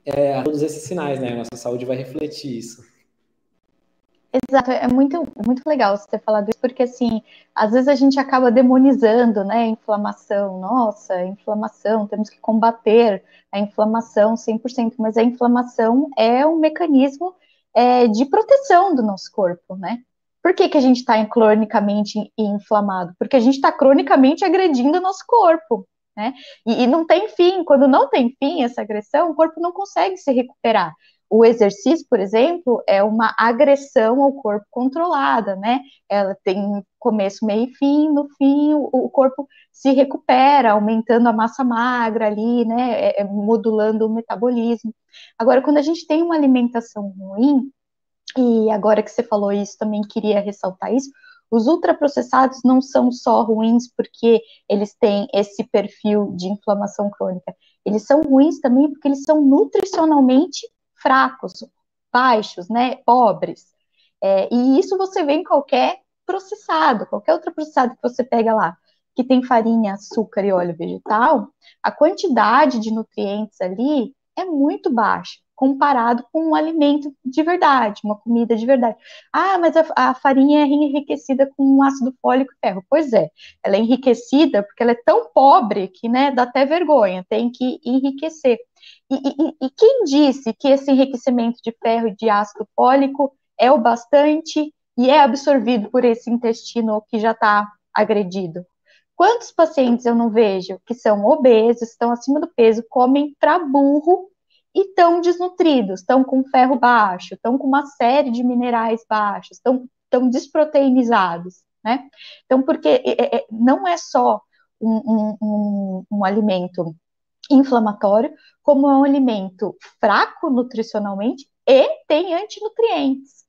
é, a todos esses sinais, né? A nossa saúde vai refletir isso. Exato, é muito, muito legal você ter falado isso, porque assim, às vezes a gente acaba demonizando, né, a inflamação, nossa, inflamação, temos que combater a inflamação 100%, mas a inflamação é um mecanismo é, de proteção do nosso corpo, né? Por que, que a gente está cronicamente inflamado? Porque a gente está cronicamente agredindo o nosso corpo, né? E, e, não tem fim. Quando não tem fim essa agressão, o corpo não consegue se recuperar. O exercício, por exemplo, é uma agressão ao corpo controlada, né? Ela tem começo, meio e fim. No fim, o, o corpo se recupera, aumentando a massa magra ali, né? É, é, modulando o metabolismo. Agora, quando a gente tem uma alimentação ruim, e agora que você falou isso, também queria ressaltar isso. Os ultraprocessados não são só ruins porque eles têm esse perfil de inflamação crônica. Eles são ruins também porque eles são nutricionalmente fracos, baixos, né, pobres. É, e isso você vê em qualquer processado, qualquer outro processado que você pega lá, que tem farinha, açúcar e óleo vegetal, a quantidade de nutrientes ali é muito baixa comparado com um alimento de verdade, uma comida de verdade. Ah, mas a, a, farinha é enriquecida com ácido fólico e ferro. Pois é, ela é enriquecida porque ela é tão pobre que, né, dá até vergonha, tem que enriquecer. E, e, e quem disse que esse enriquecimento de ferro e de ácido fólico é o bastante e é absorvido por esse intestino que já está agredido? Quantos pacientes eu não vejo que são obesos, estão acima do peso, comem para burro e estão desnutridos, estão com ferro baixo, estão com uma série de minerais baixos, estão tão desproteinizados, né? Então, porque não é só um, um, um, um alimento inflamatório, como é um alimento fraco nutricionalmente e tem antinutrientes.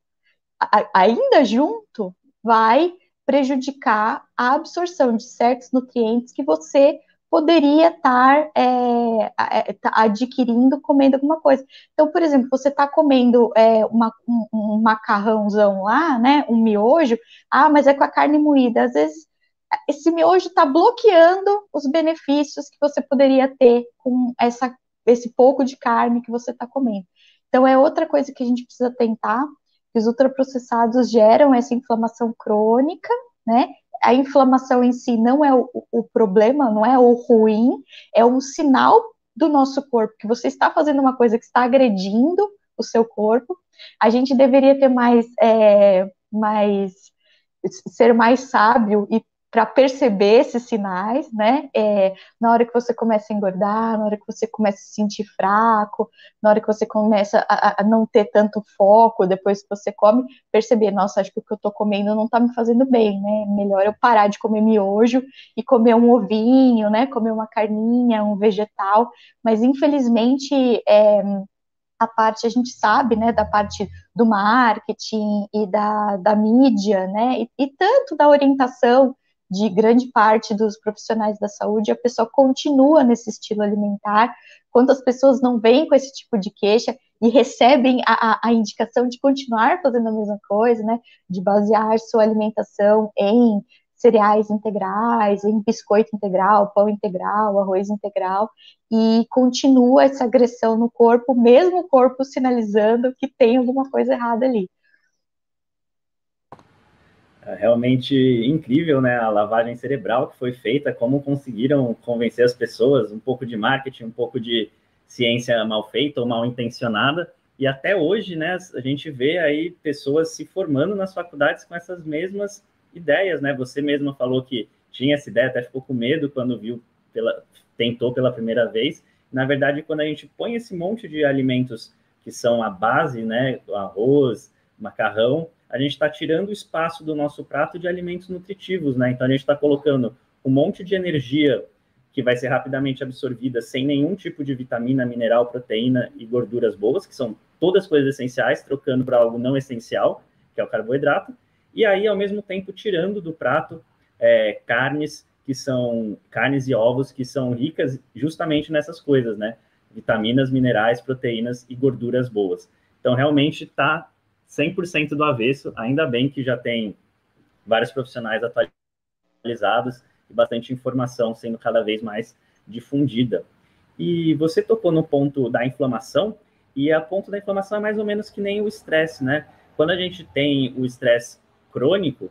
A, ainda junto, vai prejudicar a absorção de certos nutrientes que você poderia estar é, é tá adquirindo comendo alguma coisa. Então, por exemplo, você está comendo é, uma, um, um, macarrãozão lá, né, um miojo, ah, mas é com a carne moída. Às vezes, esse miojo está bloqueando os benefícios que você poderia ter com essa, esse pouco de carne que você está comendo. Então, é outra coisa que a gente precisa tentar, que os ultraprocessados geram essa inflamação crônica, né, a inflamação em si não é o, o problema, não é o ruim, é um sinal do nosso corpo que você está fazendo uma coisa que está agredindo o seu corpo. A gente deveria ter mais, é, mais ser mais sábio e para perceber esses sinais, né? É, na hora que você começa a engordar, na hora que você começa a se sentir fraco, na hora que você começa a, a não ter tanto foco depois que você come, perceber, nossa, acho que o que eu estou comendo não está me fazendo bem, né? Melhor eu parar de comer miojo e comer um ovinho, né? Comer uma carninha, um vegetal. Mas infelizmente é, a parte, a gente sabe, né, da parte do marketing e da, da mídia, né, e, e tanto da orientação de grande parte dos profissionais da saúde, a pessoa continua nesse estilo alimentar, quantas pessoas não vêm com esse tipo de queixa e recebem a, a, a, indicação de continuar fazendo a mesma coisa, né, de basear sua alimentação em cereais integrais, em biscoito integral, pão integral, arroz integral, e continua essa agressão no corpo, mesmo o corpo sinalizando que tem alguma coisa errada ali. É realmente incrível, né? A lavagem cerebral que foi feita, como conseguiram convencer as pessoas, um pouco de marketing, um pouco de ciência mal feita ou mal intencionada, e até hoje, né, a gente vê aí pessoas se formando nas faculdades com essas mesmas ideias, né? Você mesma falou que tinha essa ideia, até ficou com medo quando viu, pela, tentou pela primeira vez. Na verdade, quando a gente põe esse monte de alimentos que são a base, né, arroz, macarrão, a gente está tirando o espaço do nosso prato de alimentos nutritivos, né? Então a gente está colocando um monte de energia que vai ser rapidamente absorvida sem nenhum tipo de vitamina, mineral, proteína e gorduras boas, que são todas coisas essenciais, trocando para algo não essencial, que é o carboidrato, e aí, ao mesmo tempo, tirando do prato é, carnes que são carnes e ovos que são ricas justamente nessas coisas, né? Vitaminas, minerais, proteínas e gorduras boas. Então, realmente está 100% do avesso, ainda bem que já tem vários profissionais atualizados e bastante informação sendo cada vez mais difundida. E você tocou no ponto da inflamação, e a ponto da inflamação é mais ou menos que nem o estresse, né? Quando a gente tem o estresse crônico,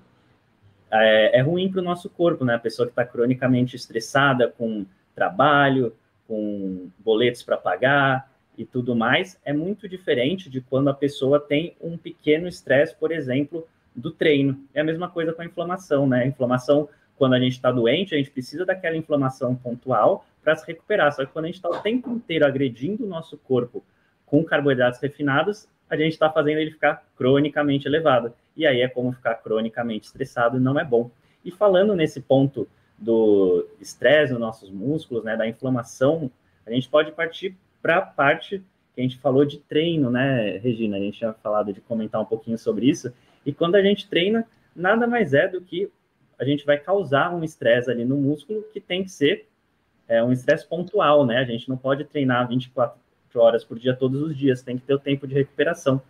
é, é ruim para o nosso corpo, né? A pessoa que está cronicamente estressada com trabalho, com boletos para pagar e tudo mais, é muito diferente de quando a pessoa tem um pequeno estresse, por exemplo, do treino. É a mesma coisa com a inflamação, né? A inflamação, quando a gente está doente, a gente precisa daquela inflamação pontual para se recuperar. Só que quando a gente está o tempo inteiro agredindo o nosso corpo com carboidratos refinados, a gente está fazendo ele ficar cronicamente elevado. E aí é como ficar cronicamente estressado e não é bom. E falando nesse ponto do estresse nos nossos músculos, né, da inflamação, a gente pode partir para a parte que a gente falou de treino, né, Regina? A gente tinha falado de comentar um pouquinho sobre isso. E quando a gente treina, nada mais é do que a gente vai causar um estresse ali no músculo que tem que ser é, um estresse pontual, né? A gente não pode treinar 24 horas por dia todos os dias, tem que ter o tempo de recuperação.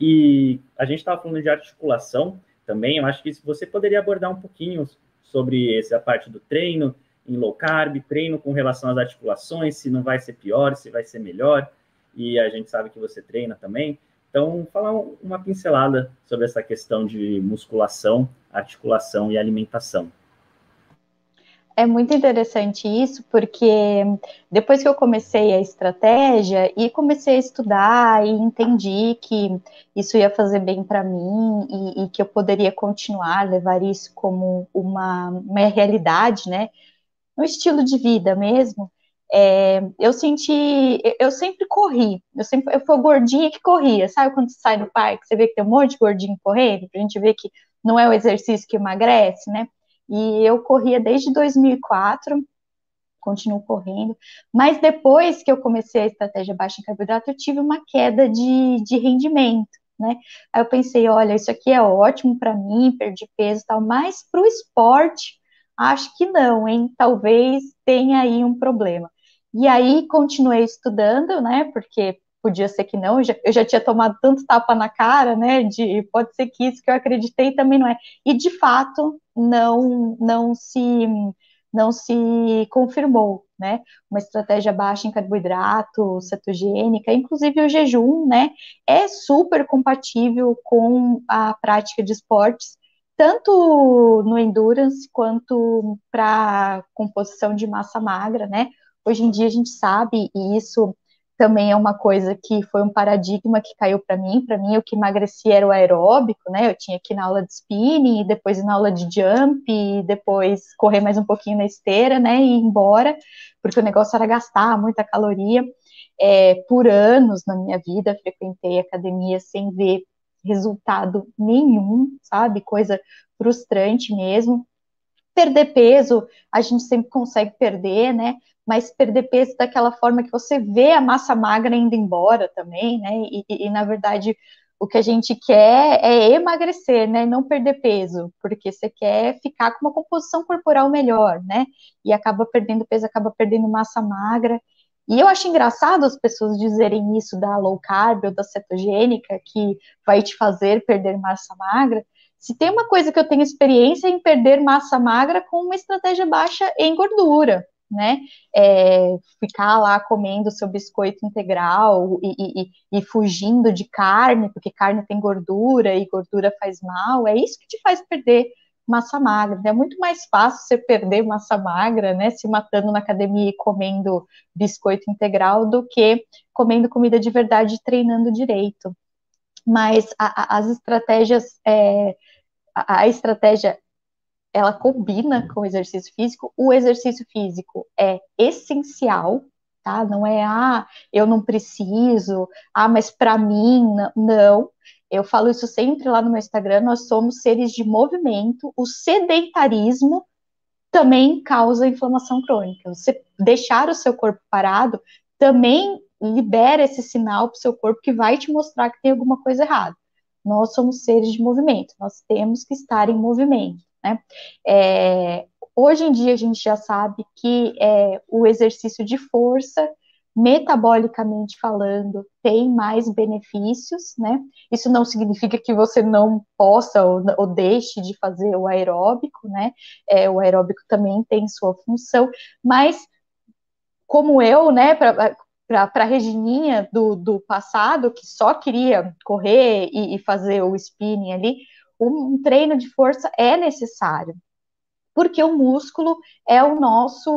E a gente estava falando de articulação também, eu acho que você poderia abordar um pouquinho sobre essa parte do treino em low carb, treino com relação às articulações, se não vai ser pior, se vai ser melhor, e a gente sabe que você treina também. Então, falar uma pincelada sobre essa questão de musculação, articulação e alimentação. É muito interessante isso, porque depois que eu comecei a estratégia e comecei a estudar e entendi que isso ia fazer bem para mim e, e, que eu poderia continuar, levar isso como uma, uma realidade, né? Um estilo de vida mesmo. É, eu senti, eu sempre corri, eu sempre eu fui gordinha que corria, sabe quando você sai no parque, você vê que tem um monte de gordinho correndo, a gente vê que não é o exercício que emagrece, né? E eu corria desde 2004, continuo correndo, mas depois que eu comecei a estratégia baixa em carboidrato, eu tive uma queda de, de rendimento, né? Aí eu pensei, olha, isso aqui é ótimo para mim, perdi peso e tal, mas para o esporte, acho que não, hein? Talvez tenha aí um problema. E aí continuei estudando, né? Porque podia ser que não, eu já, eu já, tinha tomado tanto tapa na cara, né, de pode ser que isso que eu acreditei também não é. E de fato não não se não se confirmou, né? Uma estratégia baixa em carboidrato, cetogênica, inclusive o jejum, né, é super compatível com a prática de esportes, tanto no endurance quanto para composição de massa magra, né? Hoje em dia a gente sabe, e isso também é uma coisa que foi um paradigma que caiu para mim. Para mim, o que emagrecia era o aeróbico, né? Eu tinha que ir na aula de spinning, depois na aula de jump, depois correr mais um pouquinho na esteira, né? E ir embora, porque o negócio era gastar muita caloria. É, por anos na minha vida, frequentei academia sem ver resultado nenhum, sabe? Coisa frustrante mesmo. Perder peso, a gente sempre consegue perder, né? mas perder peso daquela forma que você vê a massa magra indo embora também, né? E, e, e, na verdade o que a gente quer é emagrecer, né? Não perder peso, porque você quer ficar com uma composição corporal melhor, né? E acaba perdendo peso, acaba perdendo massa magra. E eu acho engraçado as pessoas dizerem isso da low carb ou da cetogênica, que vai te fazer perder massa magra. Se tem uma coisa que eu tenho experiência em perder massa magra com uma estratégia baixa em gordura, né? É, ficar lá comendo seu biscoito integral e, e, e, fugindo de carne, porque carne tem gordura e gordura faz mal, é isso que te faz perder massa magra. É muito mais fácil você perder massa magra, né? Se matando na academia e comendo biscoito integral do que comendo comida de verdade e treinando direito. Mas a, a, as estratégias. É, a, a estratégia ela combina com o exercício físico. O exercício físico é essencial, tá? Não é ah, eu não preciso, ah, mas para mim não. Eu falo isso sempre lá no meu Instagram, nós somos seres de movimento, o sedentarismo também causa inflamação crônica. Você deixar o seu corpo parado também libera esse sinal para o seu corpo que vai te mostrar que tem alguma coisa errada. Nós somos seres de movimento, nós temos que estar em movimento. Né? É, hoje em dia a gente já sabe que é, o exercício de força metabolicamente falando, tem mais benefícios, né? Isso não significa que você não possa ou, ou deixe de fazer o aeróbico, né? É, o aeróbico também tem sua função, mas como eu, né, para a Regininha do, do passado, que só queria correr e, e fazer o spinning ali, um treino de força é necessário, porque o músculo é o nosso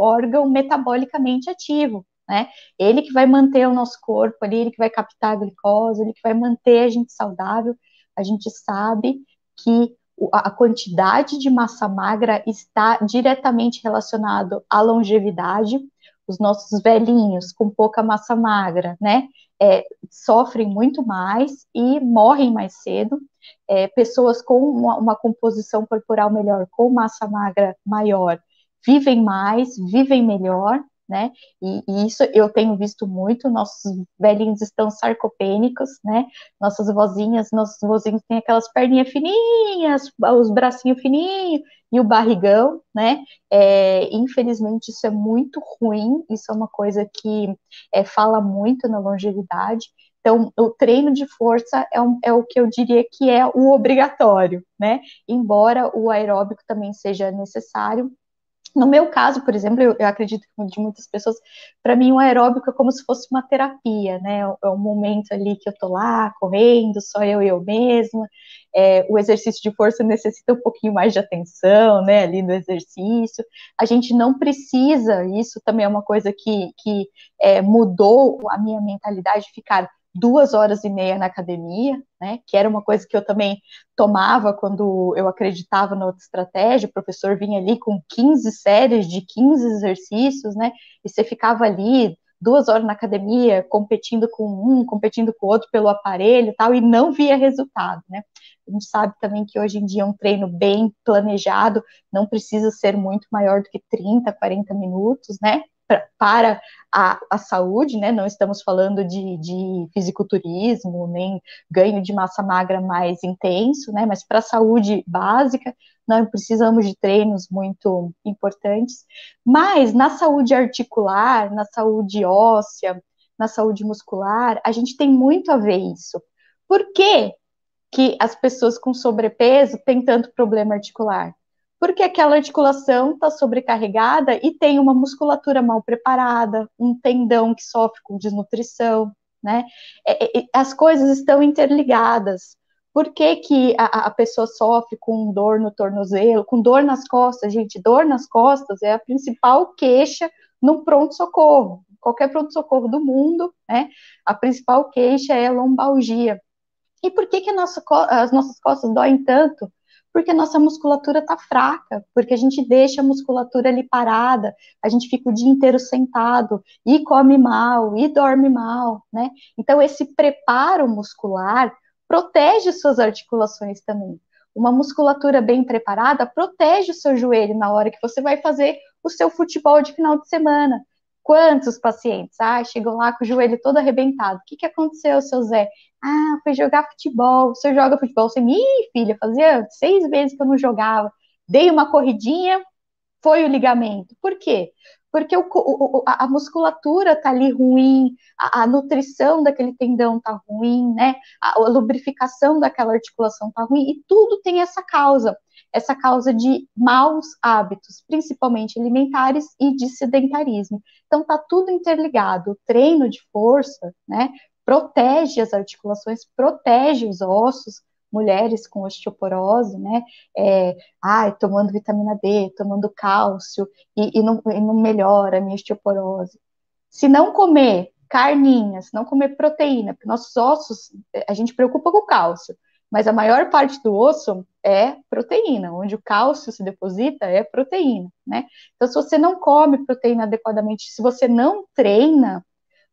órgão metabolicamente ativo né? Ele que vai manter o nosso corpo ali, ele que vai captar a glicose, ele que vai manter a gente saudável. A gente sabe que a quantidade de massa magra está diretamente relacionado à longevidade. Os nossos velhinhos com pouca massa magra, né, é, sofrem muito mais e morrem mais cedo. É, pessoas com uma, uma composição corporal melhor, com massa magra maior, vivem mais, vivem melhor, né? E, e, isso eu tenho visto muito, nossos velhinhos estão sarcopênicos, né? Nossas vozinhas, nossos vozinhos têm aquelas perninhas fininhas, os bracinhos fininhos e o barrigão, né? É, infelizmente isso é muito ruim, isso é uma coisa que é, fala muito na longevidade. Então, o treino de força é, um, é, o que eu diria que é o obrigatório, né? Embora o aeróbico também seja necessário, no meu caso, por exemplo, eu, eu acredito que de muitas pessoas, para mim o aeróbico é como se fosse uma terapia, né? É um momento ali que eu tô lá correndo, só eu e eu mesma. É, o exercício de força necessita um pouquinho mais de atenção, né? Ali no exercício. A gente não precisa, isso também é uma coisa que, que é, mudou a minha mentalidade, ficar duas horas e meia na academia, né, que era uma coisa que eu também tomava quando eu acreditava na outra estratégia, o professor vinha ali com 15 séries de 15 exercícios, né, e você ficava ali duas horas na academia, competindo com um, competindo com o outro pelo aparelho e tal, e não via resultado, né. A gente sabe também que hoje em dia um treino bem planejado não precisa ser muito maior do que 30, 40 minutos, né, para a, a, saúde, né? Não estamos falando de, de fisiculturismo, nem ganho de massa magra mais intenso, né? Mas para a saúde básica, não precisamos de treinos muito importantes. Mas na saúde articular, na saúde óssea, na saúde muscular, a gente tem muito a ver isso. Por que, que as pessoas com sobrepeso têm tanto problema articular? Porque aquela articulação está sobrecarregada e tem uma musculatura mal preparada, um tendão que sofre com desnutrição, né? É, é, as coisas estão interligadas. Por que, que a, a, pessoa sofre com dor no tornozelo, com dor nas costas? Gente, dor nas costas é a principal queixa no pronto-socorro. Qualquer pronto-socorro do mundo, né? A principal queixa é a lombalgia. E por que, que nossa, as nossas costas doem tanto? Porque nossa musculatura está fraca, porque a gente deixa a musculatura ali parada, a gente fica o dia inteiro sentado, e come mal, e dorme mal, né? Então, esse preparo muscular protege suas articulações também. Uma musculatura bem preparada protege o seu joelho na hora que você vai fazer o seu futebol de final de semana. Quantos pacientes? Ah, chegou lá com o joelho todo arrebentado. O que, que aconteceu, seu Zé? Ah, foi jogar futebol. Você joga futebol? Você, ih, filha, fazia seis meses que eu não jogava. Dei uma corridinha, foi o ligamento. Por quê? Porque o, o, a musculatura tá ali ruim, a, a, nutrição daquele tendão tá ruim, né? A, a lubrificação daquela articulação tá ruim, e tudo tem essa causa essa causa de maus hábitos, principalmente alimentares e de sedentarismo. Então tá tudo interligado. O treino de força, né, protege as articulações, protege os ossos, mulheres com osteoporose, né, é, ai, tomando vitamina D, tomando cálcio, e, e, não, e não melhora a minha osteoporose. Se não comer carninha, se não comer proteína, porque nossos ossos, a gente preocupa com o cálcio, mas a maior parte do osso é proteína, onde o cálcio se deposita é proteína, né? Então, se você não come proteína adequadamente, se você não treina,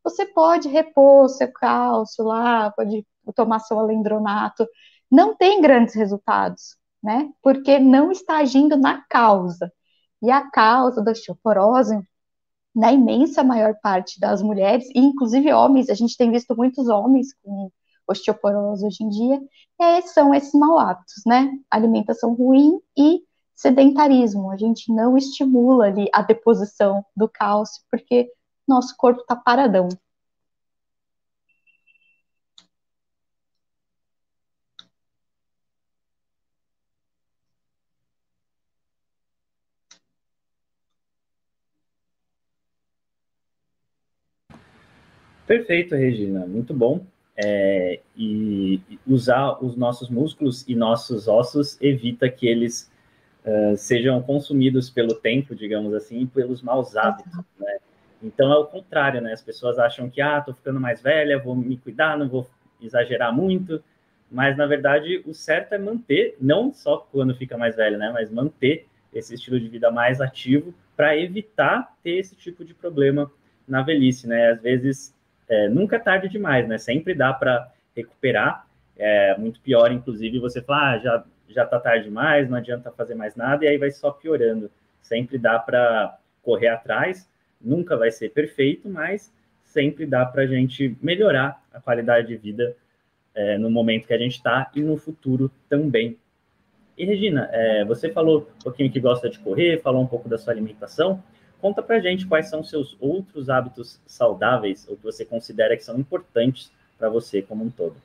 você pode repor seu cálcio lá, pode tomar seu alendronato. Não tem grandes resultados, né? Porque não está agindo na causa. E a causa da osteoporose, na imensa maior parte das mulheres, e inclusive homens, a gente tem visto muitos homens com osteoporose hoje em dia, é, são esses mal hábitos, né? Alimentação ruim e sedentarismo. A gente não estimula ali a deposição do cálcio, porque nosso corpo está paradão. Perfeito, Regina, muito bom. É, e usar os nossos músculos e nossos ossos evita que eles uh, sejam consumidos pelo tempo, digamos assim, e pelos maus hábitos, né? Então é o contrário, né? As pessoas acham que, ah, tô ficando mais velha, vou me cuidar, não vou exagerar muito, mas na verdade o certo é manter, não só quando fica mais velho, né? Mas manter esse estilo de vida mais ativo para evitar ter esse tipo de problema na velhice, né? Às vezes é, nunca é tarde demais, né? Sempre dá para recuperar. É muito pior, inclusive, você falar, ah, já já tá tarde demais, não adianta fazer mais nada, e aí vai só piorando. Sempre dá para correr atrás, nunca vai ser perfeito, mas sempre dá para a gente melhorar a qualidade de vida é, no momento que a gente está e no futuro também. E Regina, é, você falou um pouquinho que gosta de correr, falou um pouco da sua alimentação. Conta pra gente quais são seus outros hábitos saudáveis ou que você considera que são importantes para você como um todo.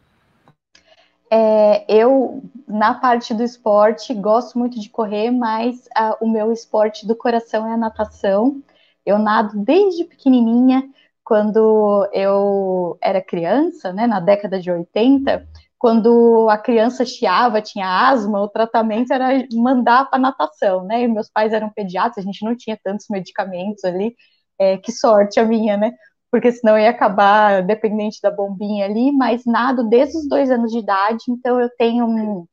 É, eu, na parte do esporte, gosto muito de correr, mas uh, o meu esporte do coração é a natação. Eu nado desde pequenininha, quando eu era criança, né, na década de 80, quando a criança chiava, tinha asma, o tratamento era mandar para natação, né? E meus pais eram pediatras, a gente não tinha tantos medicamentos ali. É, que sorte a minha, né? Porque senão ia acabar dependente da bombinha ali, mas nado desde os dois anos de idade, então eu tenho um...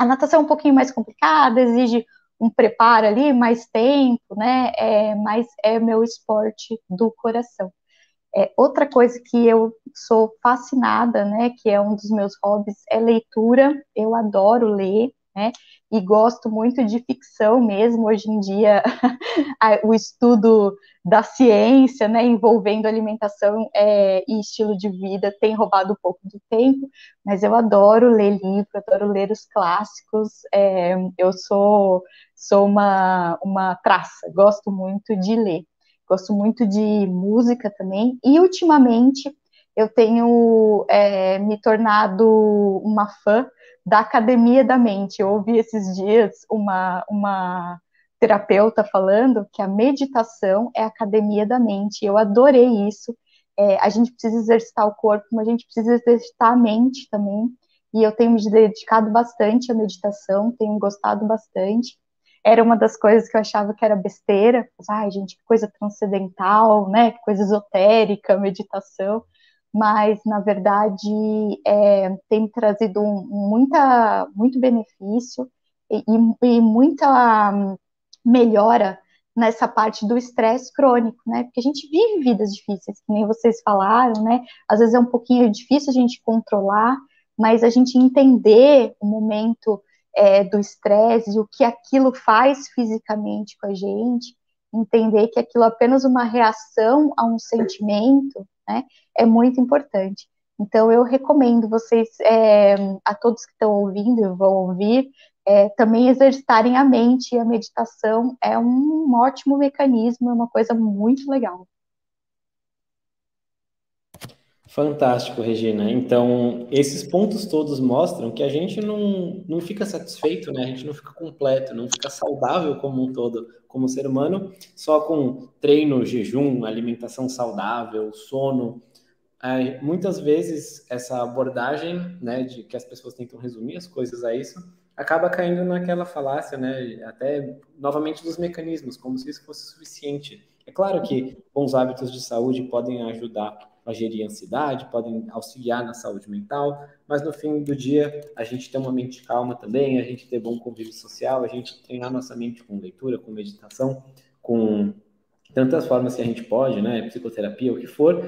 a natação é um pouquinho mais complicada, exige um preparo ali, mais tempo, né? É, mas é meu esporte do coração. É, outra coisa que eu sou fascinada, né, que é um dos meus hobbies, é leitura. Eu adoro ler, né, e gosto muito de ficção mesmo. Hoje em dia, o estudo da ciência, né, envolvendo alimentação é, e estilo de vida tem roubado um pouco do tempo, mas eu adoro ler livro, adoro ler os clássicos. É, eu sou, sou uma, uma traça, gosto muito de ler gosto muito de música também, e ultimamente eu tenho é, me tornado uma fã da Academia da Mente. Eu ouvi esses dias uma, uma terapeuta falando que a meditação é a academia da mente. Eu adorei isso. É, a gente precisa exercitar o corpo, mas a gente precisa exercitar a mente também. E eu tenho me dedicado bastante à meditação, tenho gostado bastante era uma das coisas que eu achava que era besteira. Ai, gente, que coisa transcendental, né? Que coisa esotérica, meditação. Mas, na verdade, é, tem trazido muita, muito benefício e, e muita melhora nessa parte do estresse crônico, né? Porque a gente vive vidas difíceis, que nem vocês falaram, né? Às vezes é um pouquinho difícil a gente controlar, mas a gente entender o momento é, do estresse, o que aquilo faz fisicamente com a gente, entender que aquilo é apenas uma reação a um sentimento, né, é muito importante. Então, eu recomendo vocês, é, a todos que estão ouvindo e vão ouvir, é, também exercitarem a mente, e a meditação é um ótimo mecanismo, é uma coisa muito legal. Fantástico, Regina. Então, esses pontos todos mostram que a gente não, não fica satisfeito, né? A gente não fica completo, não fica saudável como um todo, como ser humano, só com treino, jejum, alimentação saudável, sono. É, muitas vezes essa abordagem, né, de que as pessoas tentam resumir as coisas a isso, acaba caindo naquela falácia, né, até novamente dos mecanismos, como se isso fosse suficiente. É claro que bons hábitos de saúde podem ajudar a gerir ansiedade, podem auxiliar na saúde mental, mas no fim do dia a gente ter uma mente calma também, a gente ter bom convívio social, a gente treinar nossa mente com leitura, com meditação, com tantas formas que a gente pode, né, psicoterapia, o que for,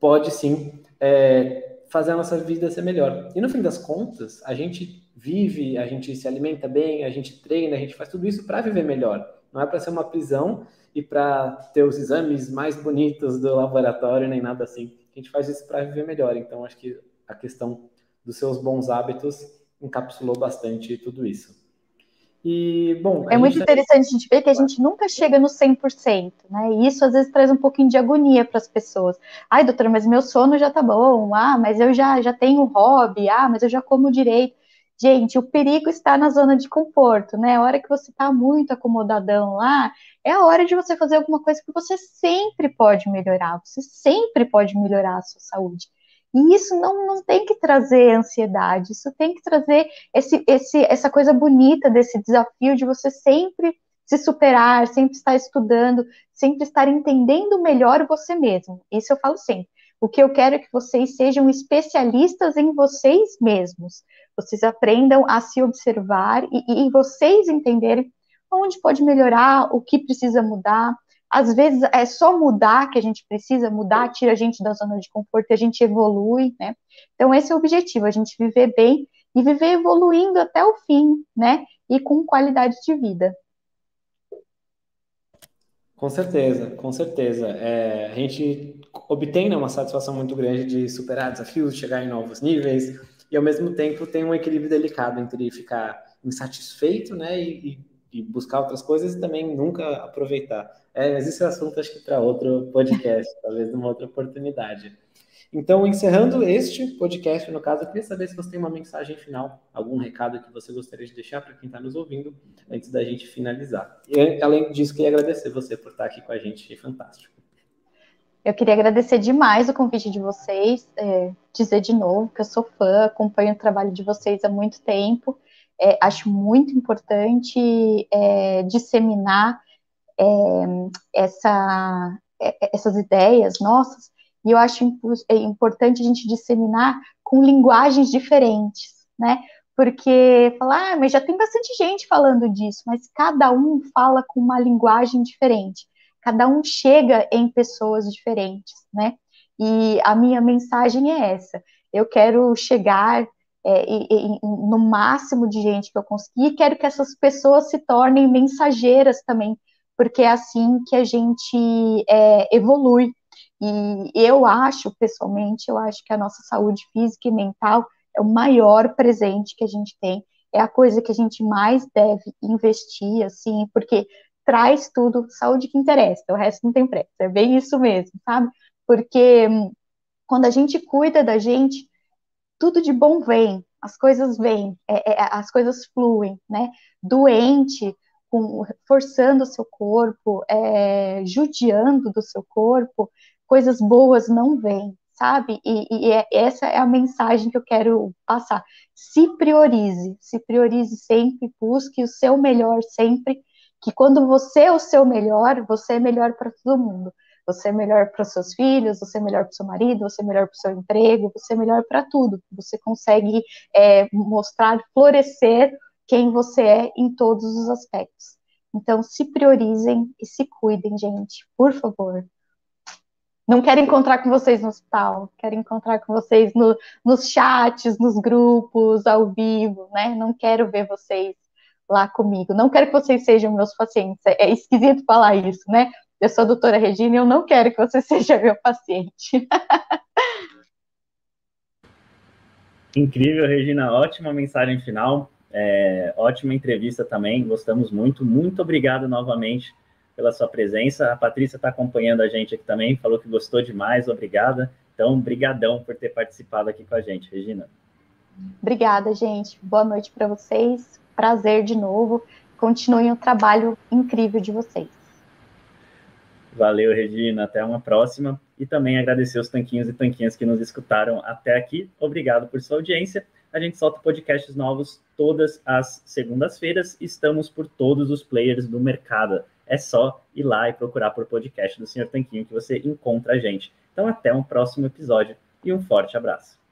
pode sim é, fazer a nossa vida ser melhor. E no fim das contas, a gente vive, a gente se alimenta bem, a gente treina, a gente faz tudo isso para viver melhor. Não é para ser uma prisão e para ter os exames mais bonitos do laboratório, nem nada assim. A gente faz isso para viver melhor. Então, acho que a questão dos seus bons hábitos encapsulou bastante tudo isso. E, bom. É muito interessante a gente ver que a gente nunca chega no 100%, né? E isso às vezes traz um pouquinho de agonia para as pessoas. Ai, doutora, mas meu sono já tá bom. Ah, mas eu já, já tenho hobby. Ah, mas eu já como direito. Gente, o perigo está na zona de conforto, né? A hora que você está muito acomodadão lá, é a hora de você fazer alguma coisa que você sempre pode melhorar. Você sempre pode melhorar a sua saúde. E isso não, não tem que trazer ansiedade, isso tem que trazer esse, esse, essa coisa bonita desse desafio de você sempre se superar, sempre estar estudando, sempre estar entendendo melhor você mesmo. Isso eu falo sempre. O que eu quero é que vocês sejam especialistas em vocês mesmos. Vocês aprendam a se observar e, e vocês entenderem onde pode melhorar, o que precisa mudar, às vezes é só mudar que a gente precisa mudar, tira a gente da zona de conforto e a gente evolui, né? Então esse é o objetivo, a gente viver bem e viver evoluindo até o fim, né? E com qualidade de vida. Com certeza, com certeza. É, a gente obtém né, uma satisfação muito grande de superar desafios, chegar em novos níveis, e ao mesmo tempo tem um equilíbrio delicado entre ficar insatisfeito né, e, e buscar outras coisas e também nunca aproveitar. É, mas esse é assunto acho que para outro podcast, talvez numa outra oportunidade. Então, encerrando este podcast, no caso, eu queria saber se você tem uma mensagem final, algum recado que você gostaria de deixar para quem está nos ouvindo, antes da gente finalizar. E, além disso, queria agradecer você por estar aqui com a gente, fantástico. Eu queria agradecer demais o convite de vocês, é, dizer de novo que eu sou fã, acompanho o trabalho de vocês há muito tempo, é, acho muito importante é, disseminar é, essa, é, essas ideias nossas, e eu acho é importante a gente disseminar com linguagens diferentes, né? Porque falar, ah, mas já tem bastante gente falando disso, mas cada um fala com uma linguagem diferente, cada um chega em pessoas diferentes, né? E a minha mensagem é essa: eu quero chegar é, no máximo de gente que eu conseguir, e quero que essas pessoas se tornem mensageiras também porque é assim que a gente é, evolui. E eu acho, pessoalmente, eu acho que a nossa saúde física e mental é o maior presente que a gente tem, é a coisa que a gente mais deve investir, assim, porque traz tudo, saúde que interessa, o resto não tem preço, é bem isso mesmo, sabe? Porque hum, quando a gente cuida da gente, tudo de bom vem, as coisas vêm, é, é, as coisas fluem, né? Doente, com, forçando o seu corpo, é, judiando do seu corpo, coisas boas não vêm, sabe? E, e é, essa é a mensagem que eu quero passar. Se priorize, se priorize sempre, busque o seu melhor sempre, que quando você é o seu melhor, você é melhor para todo mundo. Você é melhor para os seus filhos, você é melhor para o seu marido, você é melhor para o seu emprego, você é melhor para tudo. Você consegue é, mostrar, florescer quem você é em todos os aspectos. Então, se priorizem e se cuidem, gente, por favor. Não quero encontrar com vocês no hospital, quero encontrar com vocês no, nos chats, nos grupos, ao vivo, né? Não quero ver vocês lá comigo. Não quero que vocês sejam meus pacientes. É, é esquisito falar isso, né? Eu sou a doutora Regina e eu não quero que você seja meu paciente. Incrível, Regina. Ótima mensagem final. É, ótima entrevista também, gostamos muito. Muito obrigado novamente pela sua presença. A Patrícia está acompanhando a gente aqui também, falou que gostou demais, obrigada. Então, brigadão por ter participado aqui com a gente, Regina. Obrigada, gente. Boa noite para vocês. Prazer de novo. Continuem o trabalho incrível de vocês. Valeu, Regina. Até uma próxima. E também agradecer os tanquinhos e tanquinhas que nos escutaram até aqui. Obrigado por sua audiência. A gente solta podcasts novos todas as segundas-feiras. Estamos por todos os players do mercado. É só ir lá e procurar por podcast do Senhor Tanquinho que você encontra a gente. Então, até um próximo episódio e um forte abraço.